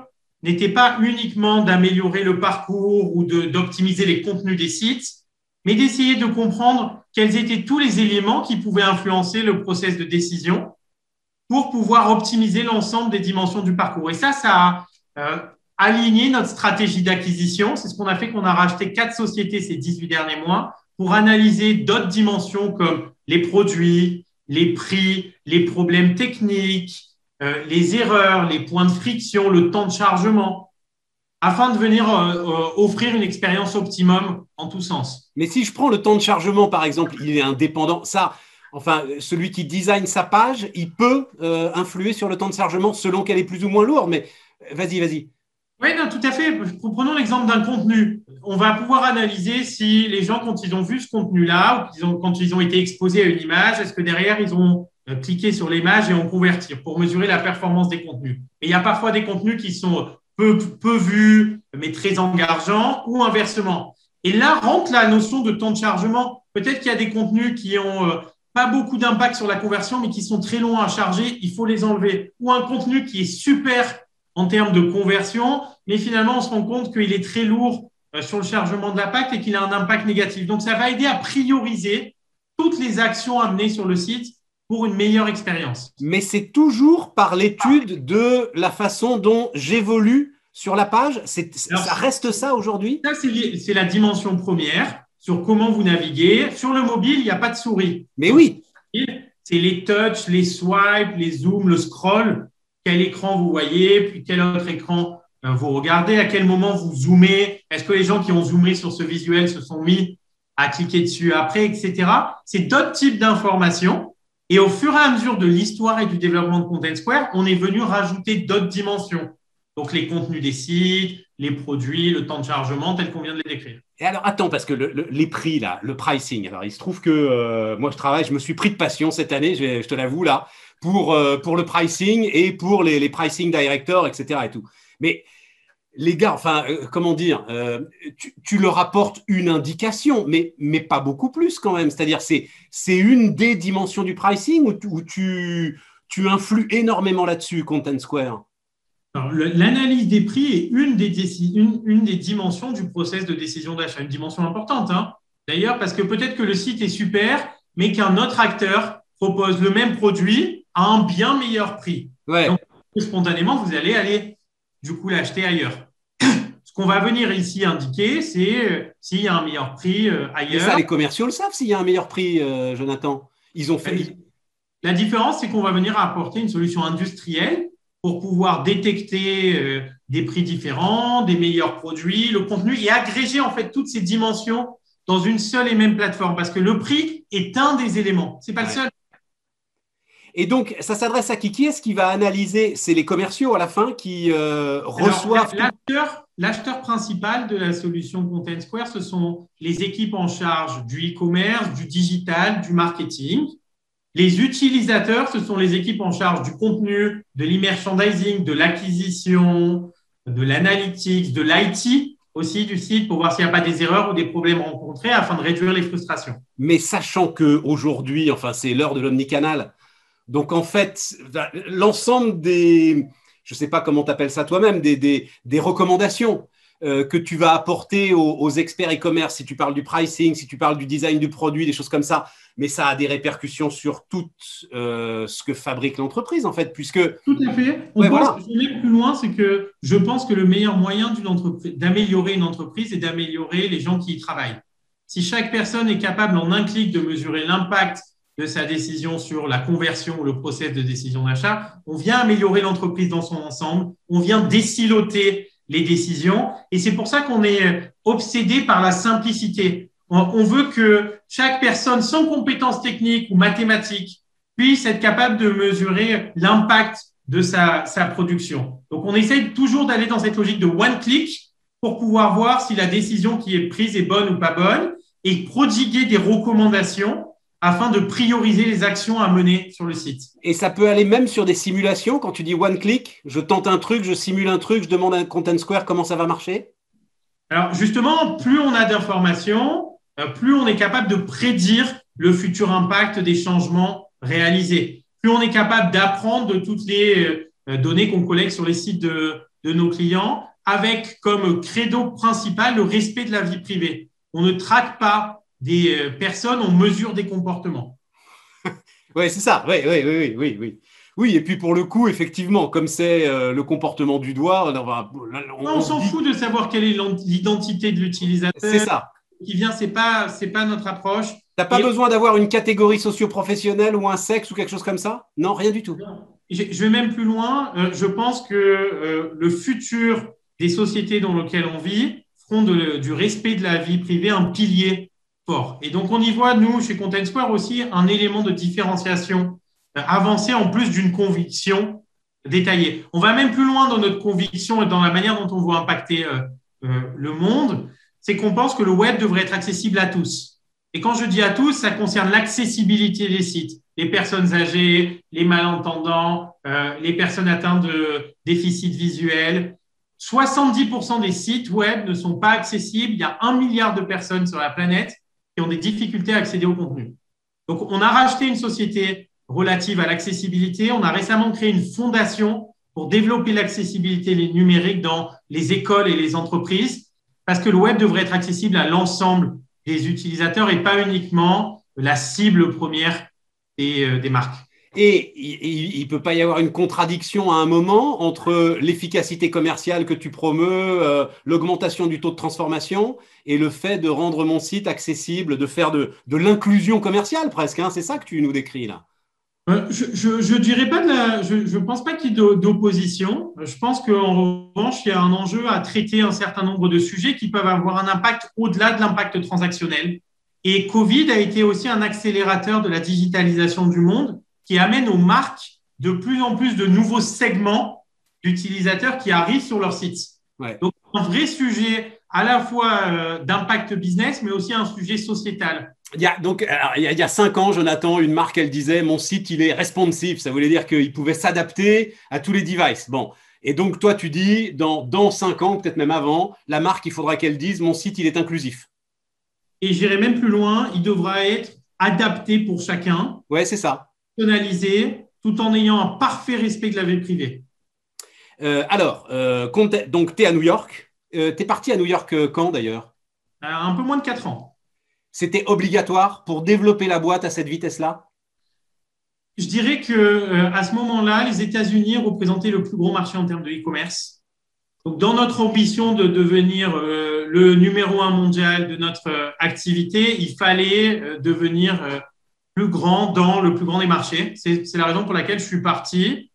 n'était pas uniquement d'améliorer le parcours ou d'optimiser les contenus des sites, mais d'essayer de comprendre quels étaient tous les éléments qui pouvaient influencer le process de décision pour pouvoir optimiser l'ensemble des dimensions du parcours. Et ça, ça a euh, aligner notre stratégie d'acquisition. C'est ce qu'on a fait, qu'on a racheté quatre sociétés ces 18 derniers mois pour analyser d'autres dimensions comme les produits, les prix, les problèmes techniques, euh, les erreurs, les points de friction, le temps de chargement, afin de venir euh, euh, offrir une expérience optimum en tous sens. Mais si je prends le temps de chargement, par exemple, il est indépendant. Ça, enfin, celui qui design sa page, il peut influer sur le temps de chargement selon qu'elle est plus ou moins lourde. Mais vas-y, vas-y. Oui, non, tout à fait. Prenons l'exemple d'un contenu. On va pouvoir analyser si les gens, quand ils ont vu ce contenu-là, ou quand ils ont été exposés à une image, est-ce que derrière, ils ont euh, cliqué sur l'image et ont converti pour mesurer la performance des contenus. Mais il y a parfois des contenus qui sont peu, peu vus, mais très engageant, ou inversement. Et là rentre la notion de temps de chargement. Peut-être qu'il y a des contenus qui ont pas beaucoup d'impact sur la conversion, mais qui sont très longs à charger, il faut les enlever. Ou un contenu qui est super en termes de conversion, mais finalement, on se rend compte qu'il est très lourd sur le chargement de l'impact et qu'il a un impact négatif. Donc, ça va aider à prioriser toutes les actions amenées sur le site pour une meilleure expérience. Mais c'est toujours par l'étude de la façon dont j'évolue sur la page. ça reste ça aujourd'hui? Ça, c'est la dimension première sur comment vous naviguez. Sur le mobile, il n'y a pas de souris. Mais oui. C'est les touches, les swipes, les zooms, le scroll. Quel écran vous voyez, puis quel autre écran euh, vous regardez, à quel moment vous zoomez? Est-ce que les gens qui ont zoomé sur ce visuel se sont mis à cliquer dessus après, etc. C'est d'autres types d'informations. Et au fur et à mesure de l'histoire et du développement de Content Square, on est venu rajouter d'autres dimensions. Donc les contenus des sites, les produits, le temps de chargement, tel qu'on vient de les décrire. Et alors attends, parce que les prix, là, le pricing, alors il se trouve que euh, moi je travaille, je me suis pris de passion cette année, je, te l'avoue là, pour, euh, pour le pricing et pour les, pricing directors, etc. Et tout. Mais les gars, enfin, euh, comment dire, euh, tu, leur apportes une indication, mais, mais pas beaucoup plus quand même. C'est-à-dire, c'est, c'est une des dimensions du pricing où, tu, tu influes énormément là-dessus, Content Square? L'analyse des prix est une des, une, une, des dimensions du process de décision d'achat, une dimension importante. Hein. D'ailleurs, parce que peut-être que le site est super, mais qu'un autre acteur propose le même produit à un bien meilleur prix. Donc, spontanément, vous allez aller du coup l'acheter ailleurs qu'on va venir ici indiquer, c'est euh, s'il y a un meilleur prix euh, ailleurs. ça, les commerciaux le savent s'il y a un meilleur prix, euh, Jonathan. Ils ont fait. La différence, c'est qu'on va venir apporter une solution industrielle pour pouvoir détecter des prix différents, des meilleurs produits, le contenu et agréger en fait toutes ces dimensions dans une seule et même plateforme. Parce que le prix est un des éléments. C'est pas le seul. Et donc, ça s'adresse à qui? Qui est-ce qui va analyser? C'est les commerciaux à la fin qui reçoivent. L'acheteur principal de la solution Content Square, ce sont les équipes en charge du e-commerce, du digital, du marketing. Les utilisateurs, ce sont les équipes en charge du contenu, de l'e-merchandising, de l'acquisition, de l'analytics, de l'IT aussi du site pour voir s'il n'y a pas des erreurs ou des problèmes rencontrés afin de réduire les frustrations. Mais sachant que aujourd'hui, enfin, c'est l'heure de l'omnicanal. Donc en fait, l'ensemble des, je ne sais pas comment tu appelles ça toi-même, des, recommandations euh, que tu vas apporter aux, experts e-commerce, si tu parles du pricing, si tu parles du design du produit, des choses comme ça, mais ça a des répercussions sur tout euh, ce que fabrique l'entreprise, en fait, puisque... Tout à fait. On pense, plus loin, c'est que je pense que le meilleur moyen d'améliorer une entreprise est d'améliorer les gens qui y travaillent. Si chaque personne est capable en un clic de mesurer l'impact de sa décision sur la conversion ou le process de décision d'achat, on vient améliorer l'entreprise dans son ensemble, on vient déciloter les décisions et c'est pour ça qu'on est obsédé par la simplicité. On veut que chaque personne sans compétences techniques ou mathématiques puisse être capable de mesurer l'impact de sa, sa production. Donc, on essaye toujours d'aller dans cette logique de one click pour pouvoir voir si la décision qui est prise est bonne ou pas bonne et prodiguer des recommandations afin de prioriser les actions à mener sur le site. Et ça peut aller même sur des simulations. Quand tu dis one click, je tente un truc, je simule un truc, je demande à Content Square comment ça va marcher? Alors justement, plus on a d'informations, euh, plus on est capable de prédire le futur impact des changements réalisés. Plus on est capable d'apprendre de toutes les euh, données qu'on collecte sur les sites de, de nos clients avec comme credo principal le respect de la vie privée. On ne traque pas des euh, personnes, on mesure des comportements. oui, c'est ça. Oui, oui, oui, oui, oui. Oui, et puis pour le coup, effectivement, comme c'est euh, le comportement du doigt, on, on, s'en fout de savoir quelle est l'identité de l'utilisateur. C'est ça. Qui vient, c'est pas, c'est pas notre approche. Tu n'as pas besoin d'avoir une catégorie socio-professionnelle ou un sexe ou quelque chose comme ça? Non, rien du tout. Je, vais même plus loin. Euh, je pense que le futur des sociétés dans lesquelles on vit feront du respect de la vie privée un pilier et donc, on y voit, nous, chez Content Square aussi, un élément de différenciation euh, avancé en plus d'une conviction détaillée. On va même plus loin dans notre conviction et dans la manière dont on veut impacter euh, euh, le monde, c'est qu'on pense que le web devrait être accessible à tous. Et quand je dis à tous, ça concerne l'accessibilité des sites, les personnes âgées, les malentendants, les personnes atteintes de déficit visuel, 70% des sites web ne sont pas accessibles. Il y a un milliard de personnes sur la planète qui ont des difficultés à accéder au contenu. Donc, on a racheté une société relative à l'accessibilité. On a récemment créé une fondation pour développer l'accessibilité numérique dans les écoles et les entreprises, parce que le web devrait être accessible à l'ensemble des utilisateurs et pas uniquement la cible première des, euh, des marques. Et il ne peut pas y avoir une contradiction à un moment entre l'efficacité commerciale que tu promeus, euh, l'augmentation du taux de transformation et le fait de rendre mon site accessible, de faire de, de l'inclusion commerciale presque. Hein, c'est ça que tu nous décris là. Euh, je ne dirais pas je, je pense pas qu'il y ait d'opposition. Je pense qu'en revanche, il y a un enjeu à traiter un certain nombre de sujets qui peuvent avoir un impact au-delà de l'impact transactionnel. Et Covid a été aussi un accélérateur de la digitalisation du monde qui amène aux marques de plus en plus de nouveaux segments d'utilisateurs qui arrivent sur leur site. Donc, un vrai sujet à la fois euh, d'impact business, mais aussi un sujet sociétal. Il y a, donc, il, y a, cinq ans, Jonathan, une marque, elle disait Mon site, il est responsive. Ça voulait dire qu'il pouvait s'adapter à tous les devices. Bon. Et donc, toi, tu dis dans, dans cinq ans, peut-être même avant, la marque, il faudra qu'elle dise Mon site, il est inclusif. Et j'irai même plus loin il devra être adapté pour chacun. Ouais, c'est ça. Personnalisé, tout en ayant un parfait respect de la vie privée. Euh, alors, euh, donc, tu es à New York. Euh, tu es parti à New York quand d'ailleurs? Un peu moins de quatre ans. C'était obligatoire pour développer la boîte à cette vitesse-là? Je dirais que à ce moment-là, les États-Unis représentaient le plus gros marché en termes de e-commerce. Donc, dans notre ambition de devenir le numéro un mondial de notre activité, il fallait devenir plus grand dans le plus grand des marchés. C'est la raison pour laquelle je suis parti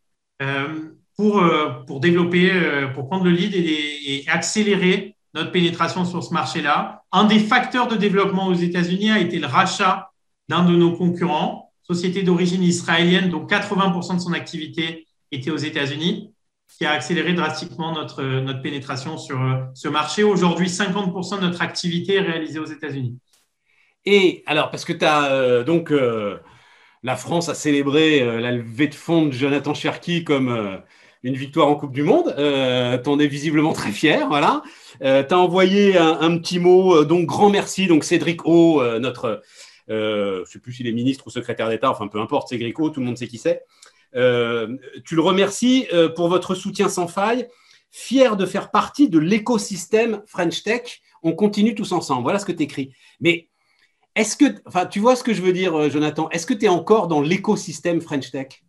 pour, pour développer, pour prendre le lead et, et accélérer notre pénétration sur ce marché-là. Un des facteurs de développement aux États-Unis a été le rachat d'un de nos concurrents, société d'origine israélienne, dont 80% de son activité était aux États-Unis, qui a accéléré drastiquement notre, notre pénétration sur euh, ce marché. Aujourd'hui, 50% de notre activité est réalisée aux États-Unis. Et alors, parce que tu as euh, donc euh, la France a célébré la levée de fonds de Jonathan Cherki comme une victoire en Coupe du Monde. Euh, tu en es visiblement très fier, voilà. Euh, tu as envoyé un, petit mot, euh, donc grand merci. Donc Cédric O, euh, notre, je ne sais plus s'il est ministre ou secrétaire d'État, enfin peu importe, Cédric O, tout le monde sait qui c'est. tu le remercies pour votre soutien sans faille, fier de faire partie de l'écosystème French Tech. On continue tous ensemble. Voilà ce que tu écris. Mais est-ce que, enfin, tu vois ce que je veux dire, Jonathan? Est-ce que tu es encore dans l'écosystème French Tech?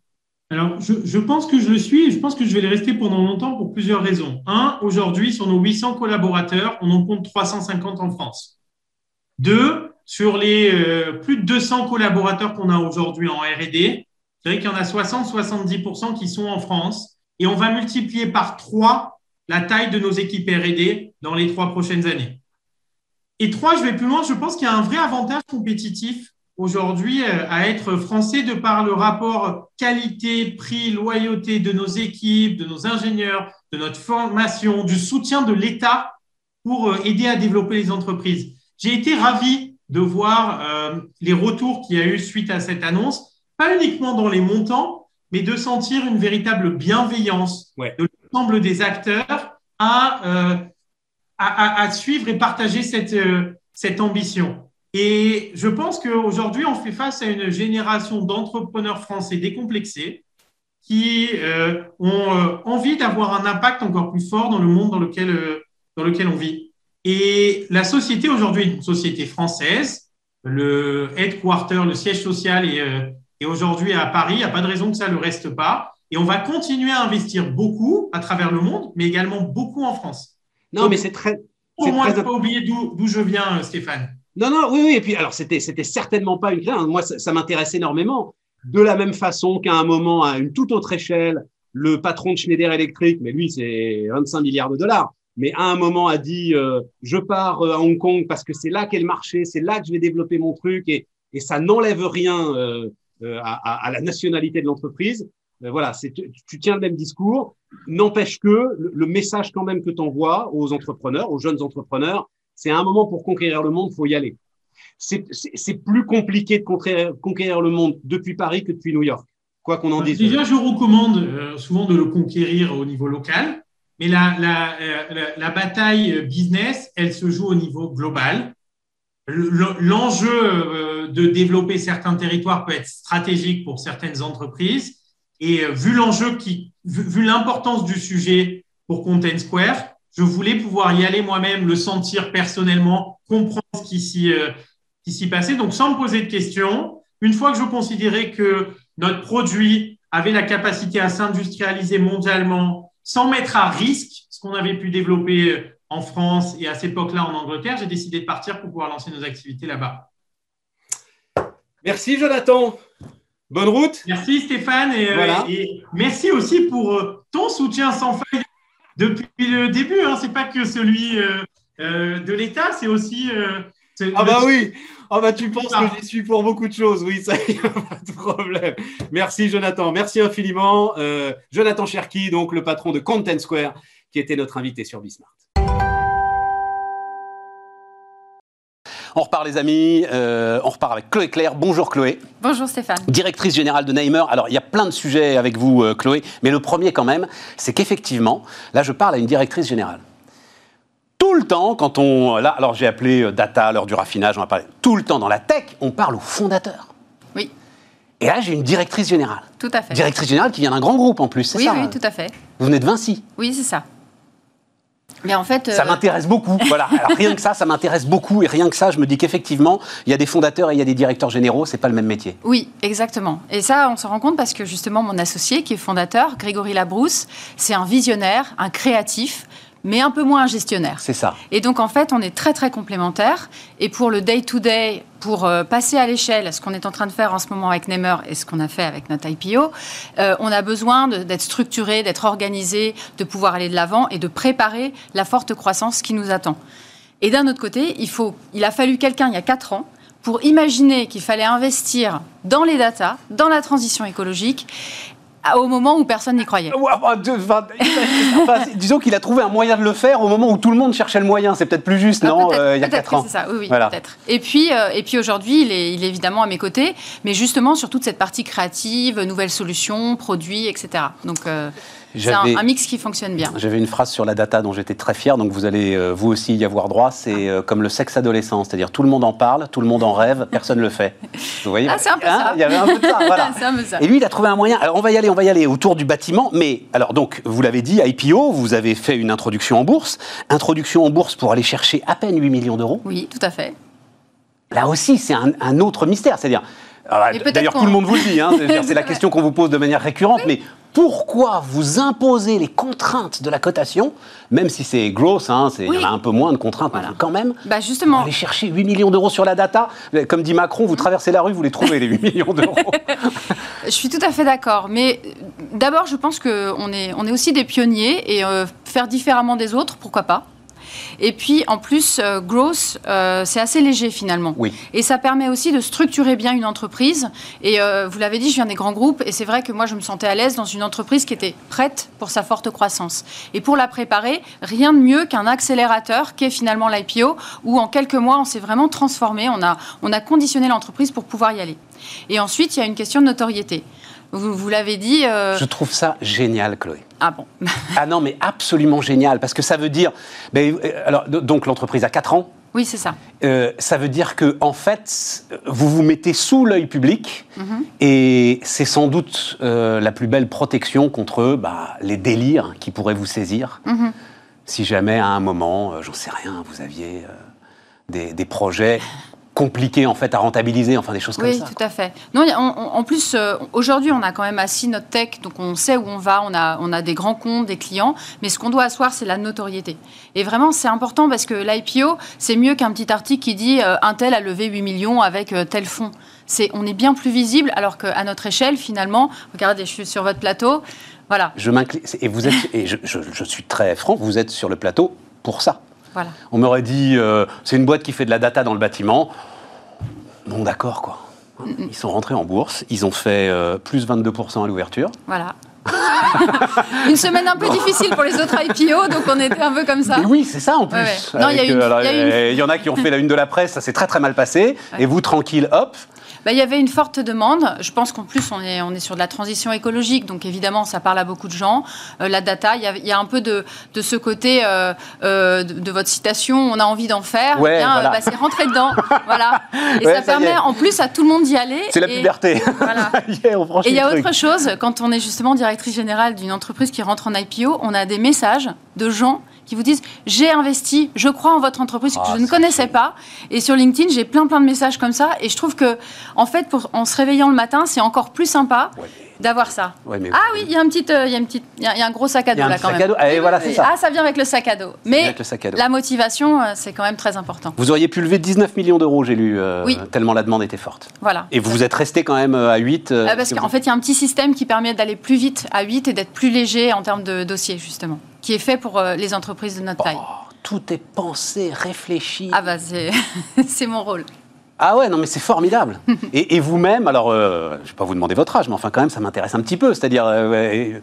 Alors, je, pense que je le suis et je pense que je vais le rester pendant longtemps pour plusieurs raisons. Un, aujourd'hui, sur nos 800 collaborateurs, on en compte 350 en France. Deux, sur les euh, plus de 200 collaborateurs qu'on a aujourd'hui en R&D, c'est vrai qu'il y en a 60-70% qui sont en France et on va multiplier par trois la taille de nos équipes R&D dans les trois prochaines années. Et trois, je vais plus loin, je pense qu'il y a un vrai avantage compétitif aujourd'hui euh, à être français de par le rapport qualité, prix, loyauté de nos équipes, de nos ingénieurs, de notre formation, du soutien de l'État pour euh, aider à développer les entreprises. J'ai été ravi de voir euh, les retours qu'il y a eu suite à cette annonce, pas uniquement dans les montants, mais de sentir une véritable bienveillance de l'ensemble des acteurs à, à, suivre et partager cette, cette ambition. Et je pense qu'aujourd'hui, on fait face à une génération d'entrepreneurs français décomplexés qui euh, ont euh, envie d'avoir un impact encore plus fort dans le monde dans lequel, euh, dans lequel on vit. Et la société aujourd'hui est une société française. Le headquarter, le siège social est, est aujourd'hui à Paris. Il n'y a pas de raison que ça ne le reste pas. Et on va continuer à investir beaucoup à travers le monde, mais également beaucoup en France. Non, mais c'est très. Pour moi, ne pas oublier d'où je viens, Stéphane. Non, non, oui, oui. Et puis, alors, c'était, c'était certainement pas une crainte. Moi, ça, m'intéresse énormément. De la même façon qu'à un moment, à une toute autre échelle, le patron de Schneider Electric, mais lui, c'est 25 milliards de dollars, mais à un moment a dit euh, je pars euh, à Hong Kong parce que c'est là qu'est le marché, c'est là que je vais développer mon truc et, et ça n'enlève rien euh, à, à, la nationalité de l'entreprise. voilà, c'est, tu, tiens le même discours. N'empêche que le, message quand même que tu envoies aux entrepreneurs, aux jeunes entrepreneurs, c'est un moment pour conquérir le monde, il faut y aller. C'est plus compliqué de conquérir, conquérir, le monde depuis Paris que depuis New York, quoi qu'on en dise. Déjà, je recommande euh, souvent de le conquérir au niveau local. mais la, la, la, la, bataille business, elle se joue au niveau global. L'enjeu de développer certains territoires peut être stratégique pour certaines entreprises. Et vu l'enjeu qui, vu, vu l'importance du sujet pour Content Square, je voulais pouvoir y aller moi-même, le sentir personnellement, comprendre ce qui s'y euh, qui s'y passait. Donc, sans me poser de questions, une fois que je considérais que notre produit avait la capacité à s'industrialiser mondialement sans mettre à risque ce qu'on avait pu développer euh, en France et à cette époque-là en Angleterre, j'ai décidé de partir pour pouvoir lancer nos activités là-bas. Merci Jonathan. Bonne route. Merci Stéphane et, euh, et merci aussi pour ton soutien sans faille depuis le début. Hein, c'est pas que celui euh, euh, de l'État, c'est aussi. Euh, ah bah oui, ah bah tu penses que j'y suis pour beaucoup de choses, oui, ça y a pas de problème. Merci Jonathan, merci infiniment. Jonathan Cherki, donc le patron de Content Square, qui était notre invité sur Bismart. On repart les amis, euh, on repart avec Chloé Claire. Bonjour Chloé. Bonjour Stéphane. Directrice générale de Neimer. Alors il y a plein de sujets avec vous euh, Chloé, mais le premier quand même, c'est qu'effectivement, là je parle à une directrice générale. Tout le temps, quand on... Là, alors j'ai appelé euh, data, l'heure du raffinage, on va parler. Tout le temps dans la tech, on parle aux fondateurs. Oui. Et là, j'ai une directrice générale. Tout à fait. Directrice générale qui vient d'un grand groupe en plus, c'est oui, ça Oui, tout à fait. Vous venez de Vinci? Oui, c'est ça. Mais en fait, ça m'intéresse beaucoup. Voilà. Alors rien que ça, ça m'intéresse beaucoup. Et rien que ça, je me dis qu'effectivement, il y a des fondateurs et il y a des directeurs généraux. C'est pas le même métier. Oui, exactement. Et ça, on se rend compte parce que justement, mon associé, qui est fondateur, Grégory Labrousse, c'est un visionnaire, un créatif mais un peu moins un gestionnaire. C'est ça. Et donc, en fait, on est très, très complémentaires. Et pour le day-to-day, pour euh, passer à l'échelle, ce qu'on est en train de faire en ce moment avec Nemer et ce qu'on a fait avec notre IPO, euh, on a besoin d'être structuré, d'être organisé, de pouvoir aller de l'avant et de préparer la forte croissance qui nous attend. Et d'un autre côté, il, faut, il a fallu quelqu'un il y a quatre ans pour imaginer qu'il fallait investir dans les datas, dans la transition écologique au moment où personne n'y croyait. disons qu'il a trouvé un moyen de le faire au moment où tout le monde cherchait le moyen. C'est peut-être plus juste, ah, non euh, Il y a 4 ans. C'est ça, oui, oui peut-être. Et puis, euh, et puis aujourd'hui, il est, il est, évidemment à mes côtés, mais justement sur toute cette partie créative, nouvelles solutions, produits, etc. Donc, euh, c'est un, mix qui fonctionne bien. J'avais une phrase sur la data dont j'étais très fier, donc vous allez euh, vous aussi y avoir droit. C'est euh, comme le sexe adolescent, c'est-à-dire tout le monde en parle, tout le monde en rêve, personne ne le fait. Vous voyez Ah, c'est un peu hein ça. Il y avait un peu de ça. Voilà. un peu ça. Et lui, il a trouvé un moyen. Alors, on va y aller, on va y aller autour du bâtiment. Mais alors, donc, vous l'avez dit, IPO, vous avez fait une introduction en bourse, introduction en bourse pour aller chercher à peine 8 millions d'euros. Oui, tout à fait. Là aussi, c'est un, un autre mystère, c'est-à-dire. D'ailleurs, tout le monde vous le dit, hein, c'est la question qu'on vous pose de manière récurrente, mais pourquoi vous imposez les contraintes de la cotation, même si c'est gross, hein, il y en a un peu moins de contraintes, mais quand même. Bah justement. Aller chercher 8 millions d'euros sur la data, comme dit Macron, vous traversez la rue, vous les trouvez, les 8 millions d'euros. je suis tout à fait d'accord, mais d'abord, je pense qu'on est, on est aussi des pionniers et euh, faire différemment des autres, pourquoi pas? Et puis, en plus, euh, growth, euh, c'est assez léger finalement. Oui. Et ça permet aussi de structurer bien une entreprise. Et euh, vous l'avez dit, je viens des grands groupes. Et c'est vrai que moi, je me sentais à l'aise dans une entreprise qui était prête pour sa forte croissance. Et pour la préparer, rien de mieux qu'un accélérateur qui est finalement l'IPO, où en quelques mois, on s'est vraiment transformé. On a, on a conditionné l'entreprise pour pouvoir y aller. Et ensuite, il y a une question de notoriété. Vous, l'avez dit. Euh, Je trouve ça génial, Chloé. Ah bon Ah non, mais absolument génial, parce que ça veut dire. Ben, euh, alors, donc l'entreprise a 4 ans. Oui, c'est ça. Euh, ça veut dire que, en fait, vous vous mettez sous l'œil public mhm. et c'est sans doute la plus belle protection contre bah, les délires qui pourraient vous saisir. Mhm. Si jamais, à un moment, j'en sais rien, vous aviez des, des projets compliqué en fait à rentabiliser, enfin des choses comme ça. Oui, tout à fait. Non, en plus, euh, aujourd'hui, on a quand même assis notre tech, donc on sait où on va, on a, on a des grands comptes, des clients, mais ce qu'on doit asseoir, c'est la notoriété. Et vraiment, c'est important parce que l'IPO, c'est mieux qu'un petit article qui dit euh, un tel a levé 8 millions avec euh, tel fonds. C'est, on est bien plus visible, alors qu'à notre échelle, finalement, regardez, je suis sur votre plateau, voilà. Je et vous êtes, et je, je suis très franc, vous êtes sur le plateau pour ça. On m'aurait dit, euh, c'est une boîte qui fait de la data dans le bâtiment. Non, d'accord, quoi. Ils sont rentrés en bourse, ils ont fait euh, plus 22% à l'ouverture. Voilà. une semaine un peu difficile pour les autres IPO, donc on était un peu comme ça. oui, c'est ça en plus. il y, en a qui ont fait la une de la presse, ça s'est très très mal passé. Et vous, tranquille, hop. Bah, Il y avait une forte demande. Je pense qu'en plus, on est, on est sur de la transition écologique, donc évidemment, ça parle à beaucoup de gens. Euh, la data, il y, a, il y, a, un peu de, de ce côté euh, euh, de, de, votre citation, on a envie d'en faire. Ouais, eh bien, voilà. bah, c'est rentrer dedans. voilà. Et Ouais, ça, permet en plus à tout le monde d'y aller. C'est la puberté. Voilà. Yeah, on Et il y a autre chose, quand on est justement directrice générale d'une entreprise qui rentre en IPO, on a des messages de gens qui vous disent j'ai investi, je crois en votre entreprise que Ah, je ne connaissais pas. Et sur LinkedIn, j'ai plein plein de messages comme ça. Et je trouve que, en fait, pour, en se réveillant le matin, c'est encore plus sympa Ouais, d'avoir ça. Ouais, mais- Ah oui, il y a un petit, euh, il y a une petite, il y a- un gros sac à dos là quand sac même. à dos. Ah, et voilà, c'est ça. Ah, ça vient avec le sac à dos. Mais à dos. la motivation, euh, c'est quand même très important. Vous auriez pu lever 19 millions d'euros, j'ai lu, euh, Oui. tellement la demande était forte. Voilà. Et vous vous êtes resté quand même à 8 euh, Ah, parce que qu'en vous- fait, il y a un petit système qui permet d'aller plus vite à 8 et d'être plus léger en termes de dossier, justement, qui est fait pour les entreprises de notre taille. Oh, tout est pensé, réfléchi. Ah bah, c'est mon rôle. Ah ouais, non mais c'est formidable. et, et vous-même, alors euh, je ne vais pas vous demander votre âge, mais enfin quand même ça m'intéresse un petit peu. C'est-à-dire, euh,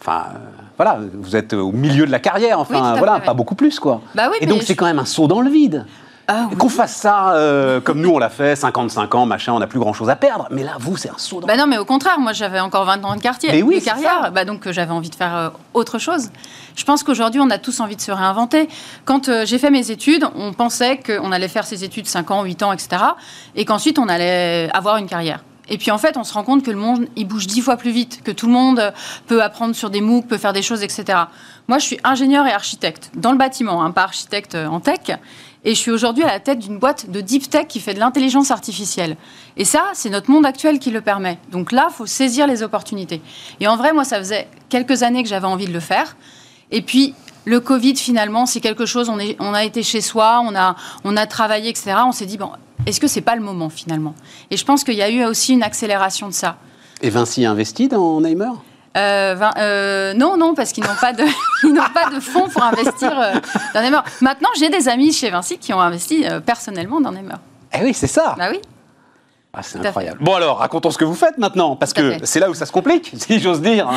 enfin euh, voilà, vous êtes au milieu de la carrière, enfin Oui, voilà, fait, pas beaucoup plus quoi. Bah oui, et donc je- c'est quand même un saut dans le vide. Ah oui. Qu'on fasse ça euh, comme nous on l'a fait, 55 ans, machin, on n'a plus grand-chose à perdre. Mais là, vous, c'est un saut dans Bah non, mais au contraire, moi j'avais encore 20 ans de quartier, Mais oui, de carrière, ça. bah donc euh, j'avais envie de faire euh, autre chose. Je pense qu'aujourd'hui, on a tous envie de se réinventer. Quand j'ai fait mes études, on pensait qu'on allait faire ses études 5 ans, 8 ans, etc. Et qu'ensuite, on allait avoir une carrière. Et puis en fait, on se rend compte que le monde, il bouge dix fois plus vite, que tout le monde peut apprendre sur des MOOC, peut faire des choses, etc. Moi, je suis ingénieur et architecte dans le bâtiment, hein, pas architecte en tech. Et je suis aujourd'hui à la tête d'une boîte de deep tech qui fait de l'intelligence artificielle. Et ça, c'est notre monde actuel qui le permet. Donc là, il faut saisir les opportunités. Et en vrai, moi, ça faisait quelques années que j'avais envie de le faire. Et puis, le Covid, finalement, c'est quelque chose, on, est, on a été chez soi, on a, on a travaillé, etc. On s'est dit, bon, est-ce que c'est pas le moment, finalement? Et je pense qu'il y a eu aussi une accélération de ça. Et Vinci a investi dans Neymer Euh, euh, non, non, parce qu'ils n'ont pas de, ils n'ont pas de fonds pour investir euh, dans Neymar. Maintenant, j'ai des amis chez Vinci qui ont investi euh, personnellement dans Neymar. Eh oui, c'est ça. Bah oui. Ah, c'est incroyable. Bon alors, racontons ce que vous faites maintenant, parce que c'est là où ça se complique, si j'ose dire.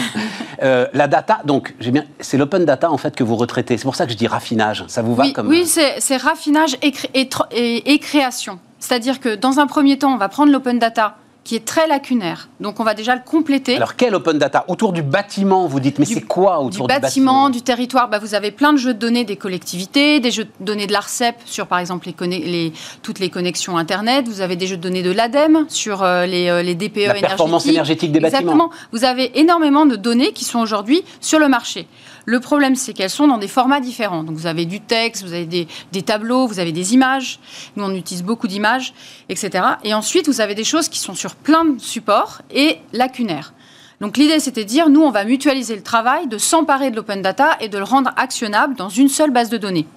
Euh, la data, donc, j'ai bien, c'est l'open data en fait que vous retraitez. C'est pour ça que je dis raffinage. Ça vous va Oui, comme oui c'est raffinage et, cré- et tr- et- et création. C'est-à-dire que dans un premier temps, on va prendre l'open data qui est très lacunaire. Donc on va déjà le compléter. Alors quel open data Autour du bâtiment, vous dites, mais Du- c'est quoi du autour bâtiment, du territoire, bah, vous avez plein de jeux de données des collectivités, des jeux de données de l'ARCEP sur par exemple les conne- les- toutes les connexions Internet, vous avez des jeux de données de l'ADEME sur euh, les, euh, les DPE La performance énergétiques. énergétique des bâtiments. Exactement. Vous avez énormément de données qui sont aujourd'hui sur le marché. Le problème, c'est qu'elles sont dans des formats différents. Donc, vous avez du texte, vous avez des, des tableaux, vous avez des images. Nous, on utilise beaucoup d'images, etc. Et ensuite, vous avez des choses qui sont sur plein de supports et lacunaires. Donc, l'idée, c'était de dire, nous, on va mutualiser le travail, de s'emparer de l'open data et de le rendre actionnable dans une seule base de données.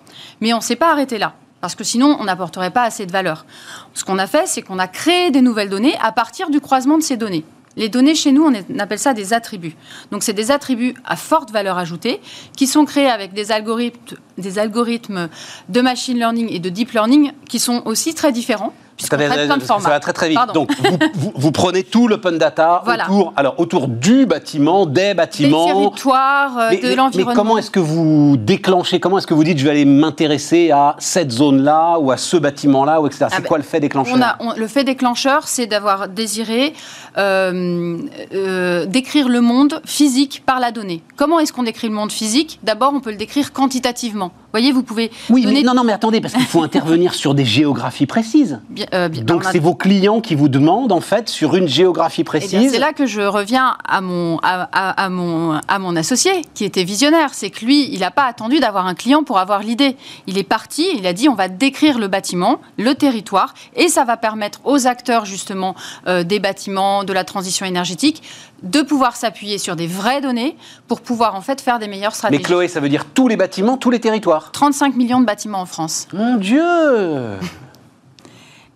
Mais on ne s'est pas arrêté là. Parce que sinon, on n'apporterait pas assez de valeur. Ce qu'on a fait, c'est qu'on a créé des nouvelles données à partir du croisement de ces données. Les données chez nous, on appelle ça des attributs. Donc, c'est des attributs à forte valeur ajoutée qui sont créés avec des algorithmes, des algorithmes de machine learning et de deep learning qui sont aussi très différents. Puisqu'on Attendez, traite plein de ça va très très vite. Pardon. Donc vous, vous- vous prenez tout l'open data Voilà. autour, alors autour du bâtiment, des Des bâtiments. territoires, euh, Mais, de mais- mais l'environnement. comment est-ce que vous déclenchez? Comment est-ce que vous dites je vais aller m'intéresser à cette zone-là ou à ce bâtiment-là ou etc. C'est Ah ben, quoi le fait déclencheur? On a, on- le fait déclencheur, c'est d'avoir désiré euh, euh, décrire le monde physique par la donnée. Comment est-ce qu'on décrit le monde physique? D'abord, on peut le décrire quantitativement. Vous voyez, vous pouvez Oui, mais non, non, mais attendez, parce qu'il faut intervenir sur des géographies précises. Bien- euh, bien- Donc a- c'est vos clients qui vous demandent en fait sur une géographie Eh précise. c'est là que je reviens à mon, à, à- à mon, à mon associé, qui était visionnaire. C'est que lui, il n'a pas attendu d'avoir un client pour avoir l'idée. Il est parti, il a dit on va décrire le bâtiment, le territoire, et ça va permettre aux acteurs justement euh, des bâtiments, de la transition énergétique, de pouvoir s'appuyer sur des vraies données pour pouvoir en fait faire des meilleures Mais stratégies. Chloé, ça veut dire tous les bâtiments, tous les territoires. 35 millions de bâtiments en France. Mon Dieu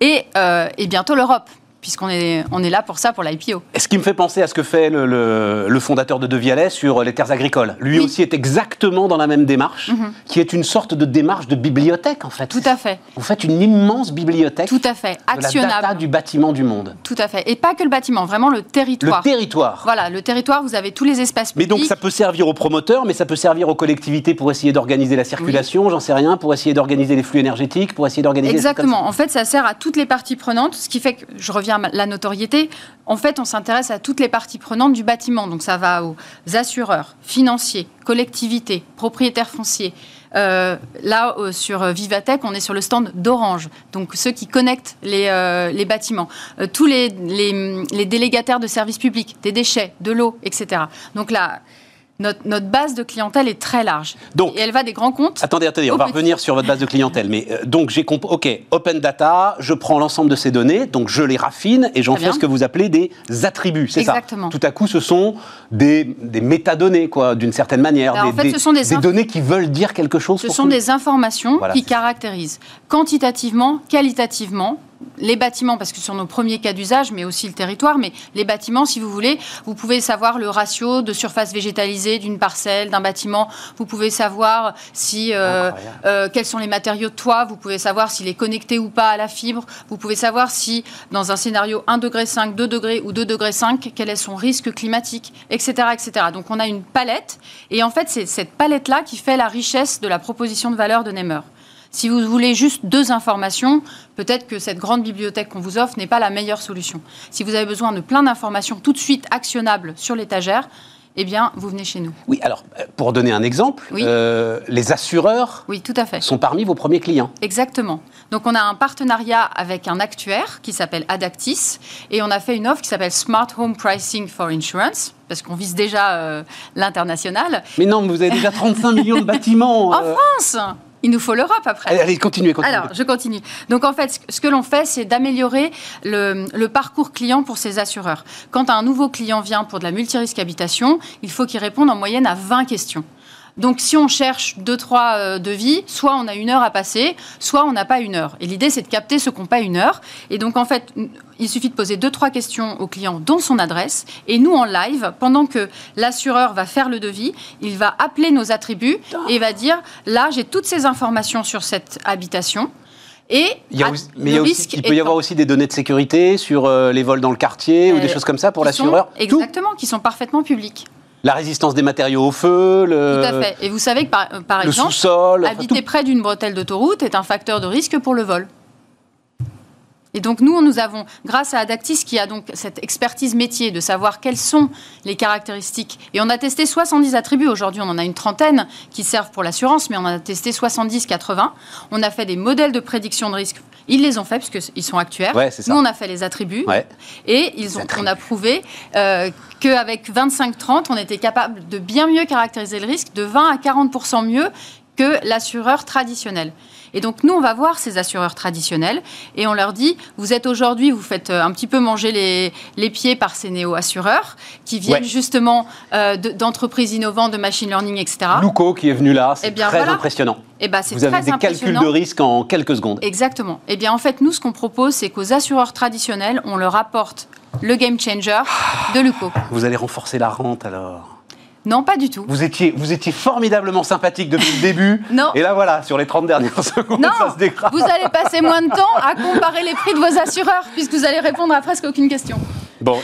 Et, euh, et bientôt l'Europe, puisqu'on est, on est là pour ça, pour l'IPO. Ce qui me fait penser à ce que fait le, le- le fondateur de De Vialet sur les terres agricoles. Lui Oui. aussi est exactement dans la même démarche, qui est une sorte de démarche de bibliothèque en fait. Tout à fait. Vous faites une immense bibliothèque Tout à fait. de la data Actionnable. du bâtiment du monde. Tout à fait. Et pas que le bâtiment, vraiment le Le territoire. territoire. Voilà, le territoire, vous avez tous les espaces Mais publics. donc ça peut servir aux promoteurs, mais ça peut servir aux collectivités pour essayer d'organiser la circulation, j'en sais rien, pour essayer d'organiser les flux énergétiques, pour essayer d'organiser... Exactement. En fait, ça sert à toutes les parties prenantes, ce qui fait que je reviens la notoriété. En fait, on s'intéresse à toutes les parties prenantes du bâtiment. Donc, ça va aux assureurs, financiers, collectivités, propriétaires fonciers. Euh, là, euh, sur Vivatech, on est sur le stand d'Orange, donc ceux qui connectent les, euh, bâtiments. Euh, tous les, les, les, délégataires de services publics, des déchets, de l'eau, etc. Donc là, notre, notre, base de clientèle est très large. Donc, et elle va des grands comptes. Attendez, attendez, on va revenir sur votre base de clientèle. Mais euh, donc, j'ai compris. OK, Open Data, je prends l'ensemble de ces données, donc je les raffine et j'en fais ce que vous appelez des attributs. C'est ça Tout à coup, ce sont des, des métadonnées, quoi, d'une certaine manière. Alors, des, en fait, ce sont des, des données qui veulent dire quelque chose. Ce sont des informations voilà, qui caractérisent quantitativement, qualitativement, les bâtiments, parce que ce sont nos premiers cas d'usage, mais aussi le territoire, mais les bâtiments, si vous voulez, vous pouvez savoir le ratio de surface végétalisée d'une parcelle, d'un bâtiment, vous pouvez savoir si, euh, euh, quels sont les matériaux de toit, vous pouvez savoir s'il est connecté ou pas à la fibre, vous pouvez savoir si, dans un scénario 1 degré 5, 2 degrés ou 2 degrés 5, quel est son risque climatique, etc., etc. Donc on a une palette, et en fait, c'est cette palette-là qui fait la richesse de la proposition de valeur de Nemer. Si vous voulez juste deux informations, peut-être que cette grande bibliothèque qu'on vous offre n'est pas la meilleure solution. Si vous avez besoin de plein d'informations tout de suite actionnables sur l'étagère, eh bien, vous venez chez nous. Oui, alors, euh, pour donner un exemple, oui. euh, les assureurs oui, tout à fait. sont parmi vos premiers clients. Exactement. Donc, on a un partenariat avec un actuaire qui s'appelle Adactis et on a fait une offre qui s'appelle Smart Home Pricing for Insurance parce qu'on vise déjà euh, l'international. Mais non, vous avez déjà 35 millions de bâtiments. En France il nous faut l'Europe après. Allez, allez, continuez, continuez. Alors, je continue. Donc, en fait, ce que l'on fait, c'est d'améliorer le, le, parcours client pour ces assureurs. Quand un nouveau client vient pour de la multirisque habitation, il faut qu'il réponde en moyenne à 20 questions. Donc, si on cherche deux, trois euh, devis, soit on a une heure à passer, soit on n'a pas une heure. Et l'idée, c'est de capter ceux qui n'ont pas une heure. Et donc, en fait, il suffit de poser deux, trois questions au client, dont son adresse. Et nous, en live, pendant que l'assureur va faire le devis, il va appeler nos attributs et va dire là, j'ai toutes ces informations sur cette habitation. Et il, y a aussi, mais il, y a aussi, il peut y avoir aussi des données de sécurité sur euh, les vols dans le quartier euh, ou des choses comme ça pour l'assureur Exactement, qui sont parfaitement publiques. La résistance des matériaux au feu, le... Tout à fait. Et vous savez que par, par le exemple, sous-sol, habiter près d'une bretelle d'autoroute est un facteur de risque pour le vol. Et donc nous, nous avons, grâce à Adactis, qui a donc cette expertise métier de savoir quelles sont les caractéristiques, et on a testé 70 attributs, aujourd'hui on en a une trentaine qui servent pour l'assurance, mais on en a testé 70-80. On a fait des modèles de prédiction de risque. Ils les ont fait, puisqu'ils sont actuaires. Ouais, nous, on a fait les attributs. Ouais. Et ils ont, on a prouvé euh, qu'avec 25-30, on était capable de bien mieux caractériser le risque, de 20 à 40% mieux que l'assureur traditionnel. Et donc nous, on va voir ces assureurs traditionnels et on leur dit, vous êtes aujourd'hui, vous faites un petit peu manger les, les pieds par ces néo-assureurs qui viennent ouais. justement euh, d'entreprises innovantes, de machine learning, etc. Luco qui est venu là, c'est eh très voilà. impressionnant. Eh ben, vous avez des calculs de risque en quelques secondes. Exactement. Eh bien en fait, nous, ce qu'on propose, c'est qu'aux assureurs traditionnels, on leur apporte le game changer de Luco. Vous allez renforcer la rente alors non, pas du tout. Vous étiez, vous étiez formidablement sympathique depuis le début. non. Et là, voilà, sur les 30 dernières secondes, non. ça se dégrade. Vous allez passer moins de temps à comparer les prix de vos assureurs, puisque vous allez répondre à presque aucune question. Bon,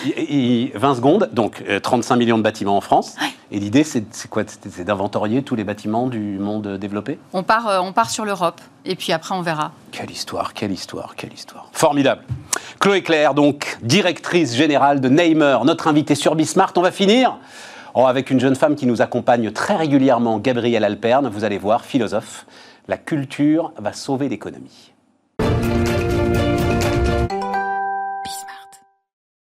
20 secondes, donc 35 millions de bâtiments en France. Ouais. Et l'idée, c'est quoi? C'est d'inventorier tous les bâtiments du monde développé? On part, euh, on part sur l'Europe, et puis après, on verra. Quelle histoire, quelle histoire, quelle histoire. Formidable. Chloé Claire, donc, directrice générale de Neymer, notre invitée sur Bismart. On va finir avec une jeune femme qui nous accompagne très régulièrement, Gabrielle Alperne, vous allez voir, philosophe. La culture va sauver l'économie.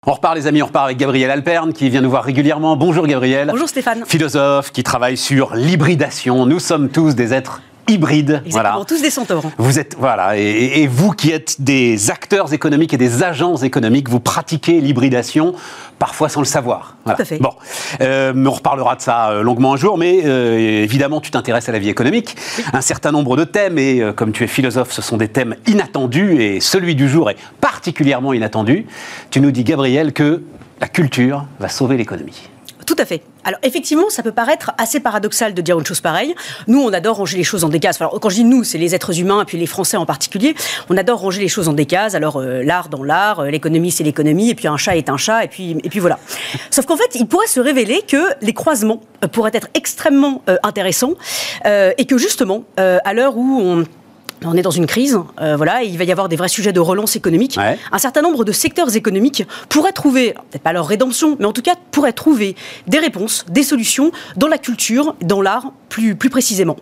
On repart les amis, on repart avec Gabrielle Alperne qui vient nous voir régulièrement. Bonjour Gabrielle. Bonjour Stéphane. Philosophe qui travaille sur l'hybridation. Nous sommes tous des êtres hybrides. Exactement, voilà. tous des centaures. Vous êtes, voilà, et, et, vous qui êtes des acteurs économiques et des agents économiques, vous pratiquez l'hybridation, parfois sans le savoir. Voilà. Tout à fait. Bon, euh, on reparlera de ça euh, longuement un jour, mais euh, évidemment, tu t'intéresses à la vie économique. Oui. Un certain nombre de thèmes, et euh, comme tu es philosophe, ce sont des thèmes inattendus, et celui du jour est particulièrement inattendu. Tu nous dis, Gabriel, que la culture va sauver l'économie. Tout à fait. Alors effectivement, ça peut paraître assez paradoxal de dire une chose pareille. Nous, on adore ranger les choses en des cases. Alors quand je dis nous, c'est les êtres humains et puis les Français en particulier. On adore ranger les choses en des cases. Alors euh, l'art dans l'art, euh, l'économie c'est l'économie, et puis un chat est un chat, et puis et puis voilà. Sauf qu'en fait, il pourrait se révéler que les croisements euh, pourraient être extrêmement intéressants et que justement, à l'heure où on on est dans une crise, euh, voilà, et il va y avoir des vrais sujets de relance économique. Ouais. Un certain nombre de secteurs économiques pourraient trouver, peut-être pas leur rédemption, mais en tout cas pourraient trouver des réponses, des solutions dans la culture, dans l'art plus, plus précisément.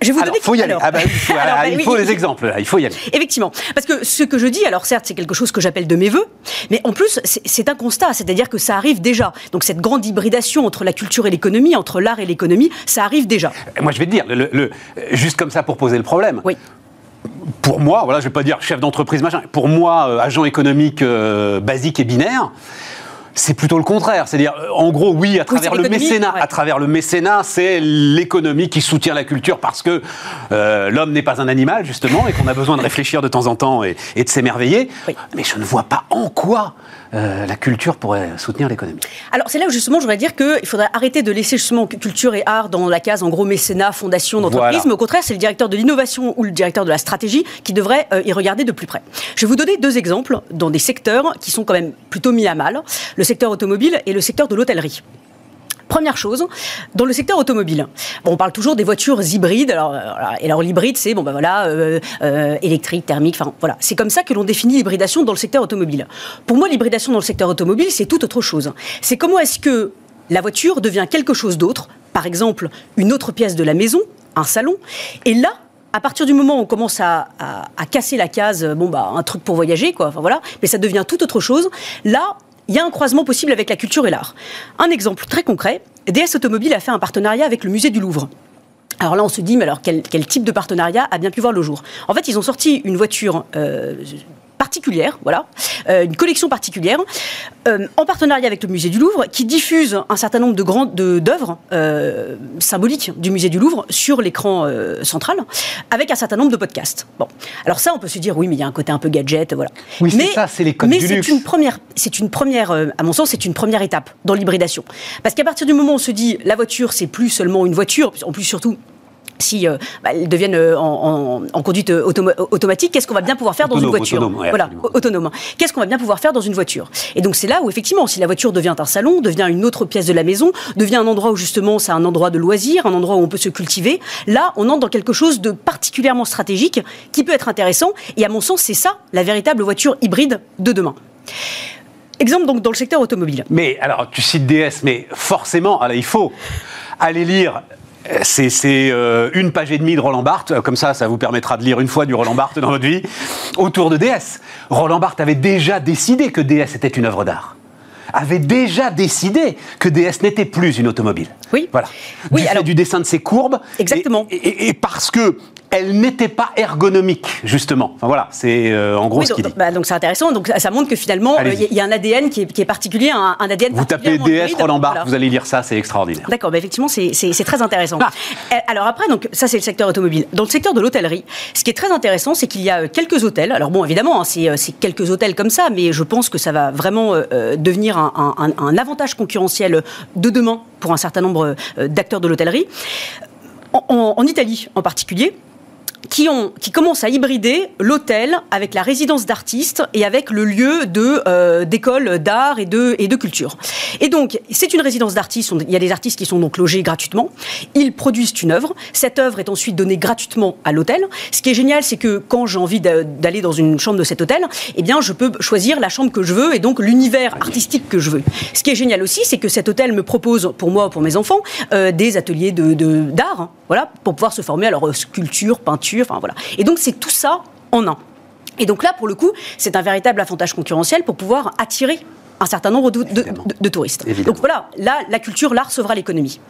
Je vais vous Alors, donner faut y aller. alors- Ah bah, il faut, Alors, bah il oui, faut oui, les exemples, là, il faut y aller. Effectivement. Parce que ce que je dis, alors certes, c'est quelque chose que j'appelle de mes voeux, mais en plus, c'est- un constat, c'est-à-dire que ça arrive déjà. Donc cette grande hybridation entre la culture et l'économie, entre l'art et l'économie, ça arrive déjà. Moi, je vais te dire, le- le- juste comme ça pour poser le problème. Oui. Pour moi, voilà, je vais pas dire chef d'entreprise, machin. Pour moi, euh, agent économique euh, basique et binaire. C'est plutôt le contraire, c'est-à-dire, euh, en gros, oui, à travers le mécénat, ouais. à travers le mécénat, c'est l'économie qui soutient la culture parce que euh, l'homme n'est pas un animal justement et qu'on a besoin de réfléchir de temps en temps et, et de s'émerveiller. Oui. Mais je ne vois pas en quoi euh, la culture pourrait soutenir l'économie. Alors c'est là où justement je voudrais dire qu'il faudrait arrêter de laisser justement culture et art dans la case en gros mécénat, fondation d'entreprise, Voilà. mais au contraire c'est le directeur de l'innovation ou le directeur de la stratégie qui devrait euh, y regarder de plus près. Je vais vous donner deux exemples dans des secteurs qui sont quand même plutôt mis à mal, le secteur automobile et le secteur de l'hôtellerie. Première chose, dans le secteur automobile, on parle toujours des voitures hybrides. Euh, et alors l'hybride, c'est bon, ben voilà, euh, euh, électrique, thermique. Enfin, voilà, c'est comme ça que l'on définit l'hybridation dans le secteur automobile. Pour moi, l'hybridation dans le secteur automobile, c'est tout autre chose. C'est comment est-ce que la voiture devient quelque chose d'autre, par exemple une autre pièce de la maison, un salon, et là. À partir du moment où on commence à, casser la case, bon bah un truc pour voyager quoi, enfin voilà, mais ça devient tout autre chose. Là, il y a un croisement possible avec la culture et l'art. Un exemple très concret, DS Automobile a fait un partenariat avec le musée du Louvre. Alors là, on se dit, mais alors quel, type de partenariat a bien pu voir le jour? En fait, ils ont sorti une voiture euh, particulière, voilà, euh, une collection particulière, euh, en partenariat avec le musée du Louvre, qui diffuse un certain nombre de grandes de- d'œuvres euh, symboliques du musée du Louvre sur l'écran central, avec un certain nombre de podcasts. Bon, alors ça, on peut se dire, oui, mais il y a un côté un peu gadget, voilà. Oui, mais, ça, c'est les codes mais du luxe. une première, c'est une première, à mon sens, c'est une première étape dans l'hybridation. Parce qu'à partir du moment où on se dit la voiture, c'est plus seulement une voiture, en plus surtout. Si euh, bah, elles deviennent euh, en, en- en conduite euh, automa- automatique, qu'est-ce qu'on va bien pouvoir faire dans une voiture autonome, ouais, Voilà, autonome. Qu'est-ce qu'on va bien pouvoir faire dans une voiture Et donc c'est là où effectivement, si la voiture devient un salon, devient une autre pièce de la maison, devient un endroit où justement c'est un endroit de loisir, un endroit où on peut se cultiver, là on entre dans quelque chose de particulièrement stratégique qui peut être intéressant. Et à mon sens, c'est ça la véritable voiture hybride de demain. Exemple donc dans le secteur automobile. Mais alors, tu cites DS, mais forcément, alors, il faut aller lire. C'est euh, une page et demie de Roland Barthes, comme ça, ça vous permettra de lire une fois du Roland Barthes dans votre vie, autour de DS. Roland Barthes avait déjà décidé que DS était une œuvre d'art. Avait déjà décidé que DS n'était plus une automobile. Oui. Voilà. Oui, du fait alors- du dessin de ses courbes. Exactement. Et, et- et parce que elle n'était pas ergonomique, justement. Enfin voilà, c'est euh, en gros Oui, ce qu'il dit. bah, donc c'est intéressant. Donc ça montre que finalement euh, il y, a un ADN qui est, qui est particulier, un, un ADN. Vous tapez DS. Roland Barthes, vous allez lire ça, c'est extraordinaire. D'accord, bah effectivement, c'est- très intéressant. Ah. Euh, Alors après, donc ça c'est le secteur automobile. Dans le secteur de l'hôtellerie, ce qui est très intéressant, c'est qu'il y a euh, quelques hôtels. Alors bon, évidemment, hein, c'est quelques hôtels comme ça, mais je pense que ça va vraiment euh, devenir un, un- un- un avantage concurrentiel de demain pour un certain nombre d'acteurs de l'hôtellerie. En, en- en Italie, en particulier, qui, ont, qui commencent à hybrider l'hôtel avec la résidence d'artistes et avec le lieu de euh, d'école d'art et de, et de culture. Et donc, c'est une résidence d'artistes. Il y a des artistes qui sont donc logés gratuitement. Ils produisent une œuvre. Cette œuvre est ensuite donnée gratuitement à l'hôtel. Ce qui est génial, c'est que quand j'ai envie d'a- d'aller dans une chambre de cet hôtel, eh bien, je peux choisir la chambre que je veux et donc l'univers artistique que je veux. Ce qui est génial aussi, c'est que cet hôtel me propose, pour moi, pour mes enfants, euh, des ateliers de de- d'art, hein, voilà, pour pouvoir se former à leur sculpture, peinture, enfin voilà. Et donc c'est tout ça en un. Et donc là, pour le coup, c'est un véritable avantage concurrentiel pour pouvoir attirer un certain nombre de, de- Évidemment. de- de touristes. Évidemment. Donc voilà, là, la culture, l'art sauvera l'économie.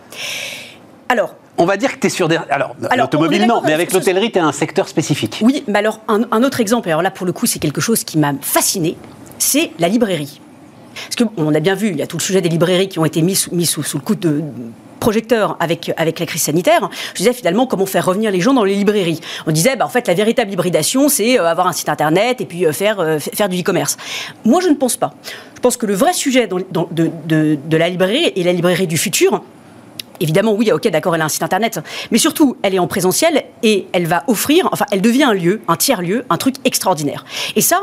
Alors, On va dire que tu es sur des. Alors, l'automobile, non, mais avec l'hôtellerie, tu es un secteur spécifique. oui, mais alors un, un autre exemple, et alors là, pour le coup, c'est quelque chose qui m'a fasciné, c'est la librairie. Parce qu'on a bien vu, il y a tout le sujet des librairies qui ont été mis sous, mis sous, sous le coup de projecteur avec, avec la crise sanitaire. Je disais finalement comment faire revenir les gens dans les librairies. On disait, bah, en fait, la véritable hybridation, c'est euh, avoir un site internet et puis euh, faire, euh, faire du e-commerce. Moi, je ne pense pas. Je pense que le vrai sujet de, de- de la librairie et la librairie du futur, Évidemment, oui, ok, d'accord, elle a un site internet, mais surtout, elle est en présentiel et elle va offrir, enfin, elle devient un lieu, un tiers-lieu, un truc extraordinaire. Et ça,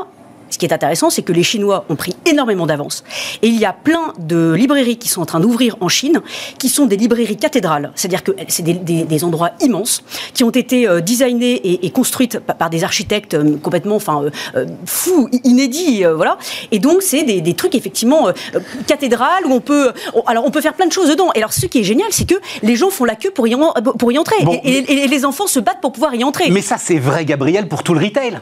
ce qui est intéressant, c'est que les Chinois ont pris énormément d'avance. Et il y a plein de librairies qui sont en train d'ouvrir en Chine, qui sont des librairies cathédrales. C'est-à-dire que c'est des, endroits immenses, qui ont été euh, designés et, construites par des architectes euh, complètement enfin, euh, fous, inédits. voilà. Et donc, c'est des, trucs, effectivement, cathédrales, où on peut... alors, on peut faire plein de choses dedans. Et alors, ce qui est génial, c'est que les gens font la queue pour y, pour y entrer. et, et les enfants se battent pour pouvoir y entrer. Mais ça, c'est vrai, Gabriel, pour tout le retail.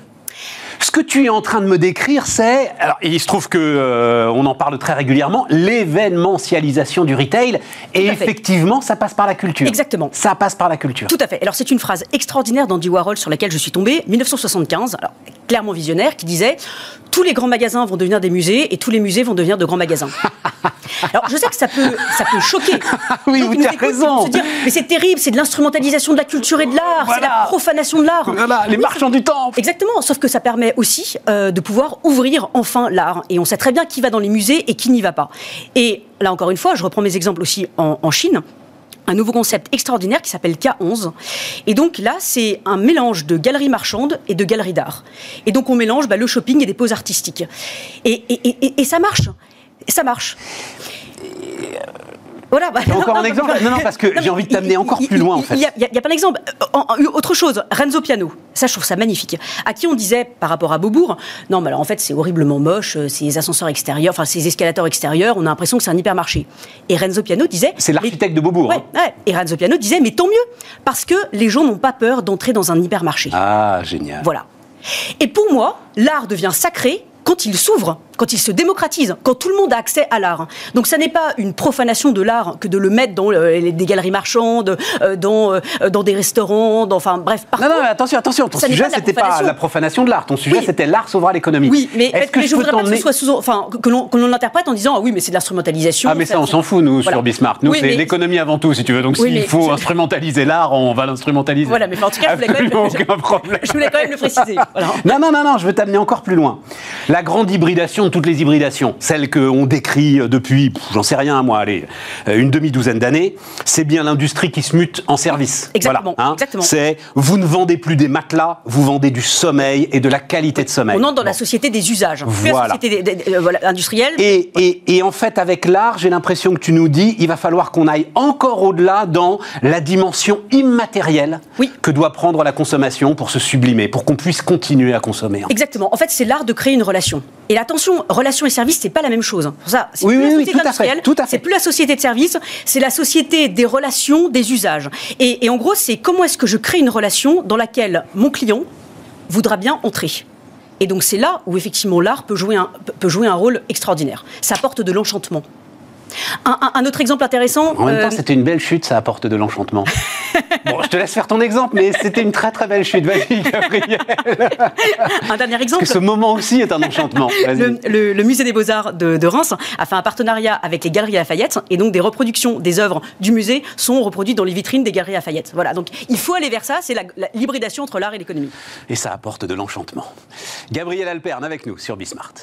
Ce que tu es en train de me décrire, c'est, alors il se trouve que euh, on en parle très régulièrement, l'événementialisation du retail. Et effectivement, ça passe par la culture. Exactement. Ça passe par la culture. Tout à fait. Alors c'est une phrase extraordinaire d'Andy Warhol sur laquelle je suis tombée, 1975. Alors clairement visionnaire, qui disait tous les grands magasins vont devenir des musées et tous les musées vont devenir de grands magasins. Alors, je sais que ça peut, ça peut choquer. oui, vous avez raison. mais c'est terrible, c'est de l'instrumentalisation de la culture et de l'art, c'est la profanation de l'art. Voilà, les marchands du temps. Exactement, sauf que ça permet aussi euh, de pouvoir ouvrir enfin l'art. Et on sait très bien qui va dans les musées et qui n'y va pas. Et là, encore une fois, je reprends mes exemples aussi en Chine un nouveau concept extraordinaire qui s'appelle K11. Et donc là, c'est un mélange de galeries marchandes et de galeries d'art. Et donc on mélange bah, le shopping et des poses artistiques. Et, et ça marche. Ça marche. Voilà. Bah, encore un exemple Non, non, parce que j'ai envie de t'amener encore plus loin, en fait. Il y, a, plein d'exemples. Euh, autre chose, Renzo Piano. Ça, je trouve ça magnifique. À qui on disait, par rapport à Beaubourg, non, mais alors en fait, c'est horriblement moche, euh, ces ascenseurs extérieurs, enfin, ces escalators extérieurs, on a l'impression que c'est un hypermarché. Et Renzo Piano disait. C'est l'architecte de Beaubourg. Ouais, hein. ouais. Et Renzo Piano disait, mais tant mieux, parce que les gens n'ont pas peur d'entrer dans un hypermarché. Ah, génial. Voilà. Et pour moi, l'art devient sacré quand il s'ouvre, quand il se démocratise, quand tout le monde a accès à l'art. Donc ça n'est pas une profanation de l'art que de le mettre dans euh, des galeries marchandes, euh, dans, euh, dans des restaurants, dans, enfin bref. Partout. Non, non, attention, attention, ton sujet c'était pas la profanation de l'art, ton sujet c'était l'art sauvera l'économie. Oui, mais, est-ce que je, voudrais pas que ce soit sous, enfin, que l'on l'interprète en disant ah oui, mais c'est de l'instrumentalisation. Ah mais ça, on s'en fout nous sur Bismarck. Nous c'est l'économie avant tout, si tu veux. Donc s'il faut instrumentaliser l'art, on va l'instrumentaliser. Voilà, mais en tout cas, je voulais, quand même, je voulais quand même le préciser. Non, non, non, non, je veux t'amener encore plus loin. La grande hybridation de toutes les hybridations, celles qu'on décrit depuis, j'en sais rien moi, allez, euh, une demi-douzaine d'années, c'est bien l'industrie qui se mute en service. Exactement. Hein. C'est vous ne vendez plus des matelas, vous vendez du sommeil et de la qualité de sommeil. On entre dans la société des usages, voilà. la société euh, industrielle. Et, et, et en fait, avec l'art, j'ai l'impression que tu nous dis, il va falloir qu'on aille encore au-delà dans la dimension immatérielle oui. que doit prendre la consommation pour se sublimer, pour qu'on puisse continuer à consommer. Exactement. En fait, c'est l'art de créer une relation. Et attention, relation et service, c'est pas la même chose. Pour ça, c'est oui, plus oui, la société industrielle, c'est plus la société de service, c'est la société des relations, des usages. Et, en gros, c'est comment est-ce que je crée une relation dans laquelle mon client voudra bien entrer. Et donc c'est là où effectivement l'art peut jouer un, peut jouer un rôle extraordinaire. Ça apporte de l'enchantement. Un, autre exemple intéressant. En même temps, euh, c'était une belle chute, ça apporte de l'enchantement. bon, je te laisse faire ton exemple, mais c'était une très très belle chute. Vas-y, Gabriel. un dernier exemple. Parce que ce moment aussi est un enchantement. Le, musée des Beaux-Arts de, Reims a fait un partenariat avec les Galeries Lafayette, et donc des reproductions des œuvres du musée sont reproduites dans les vitrines des Galeries Lafayette. Voilà, donc il faut aller vers ça, c'est l'hybridation entre l'art et l'économie. Et ça apporte de l'enchantement. Gabriel Alperne avec nous sur Bismart.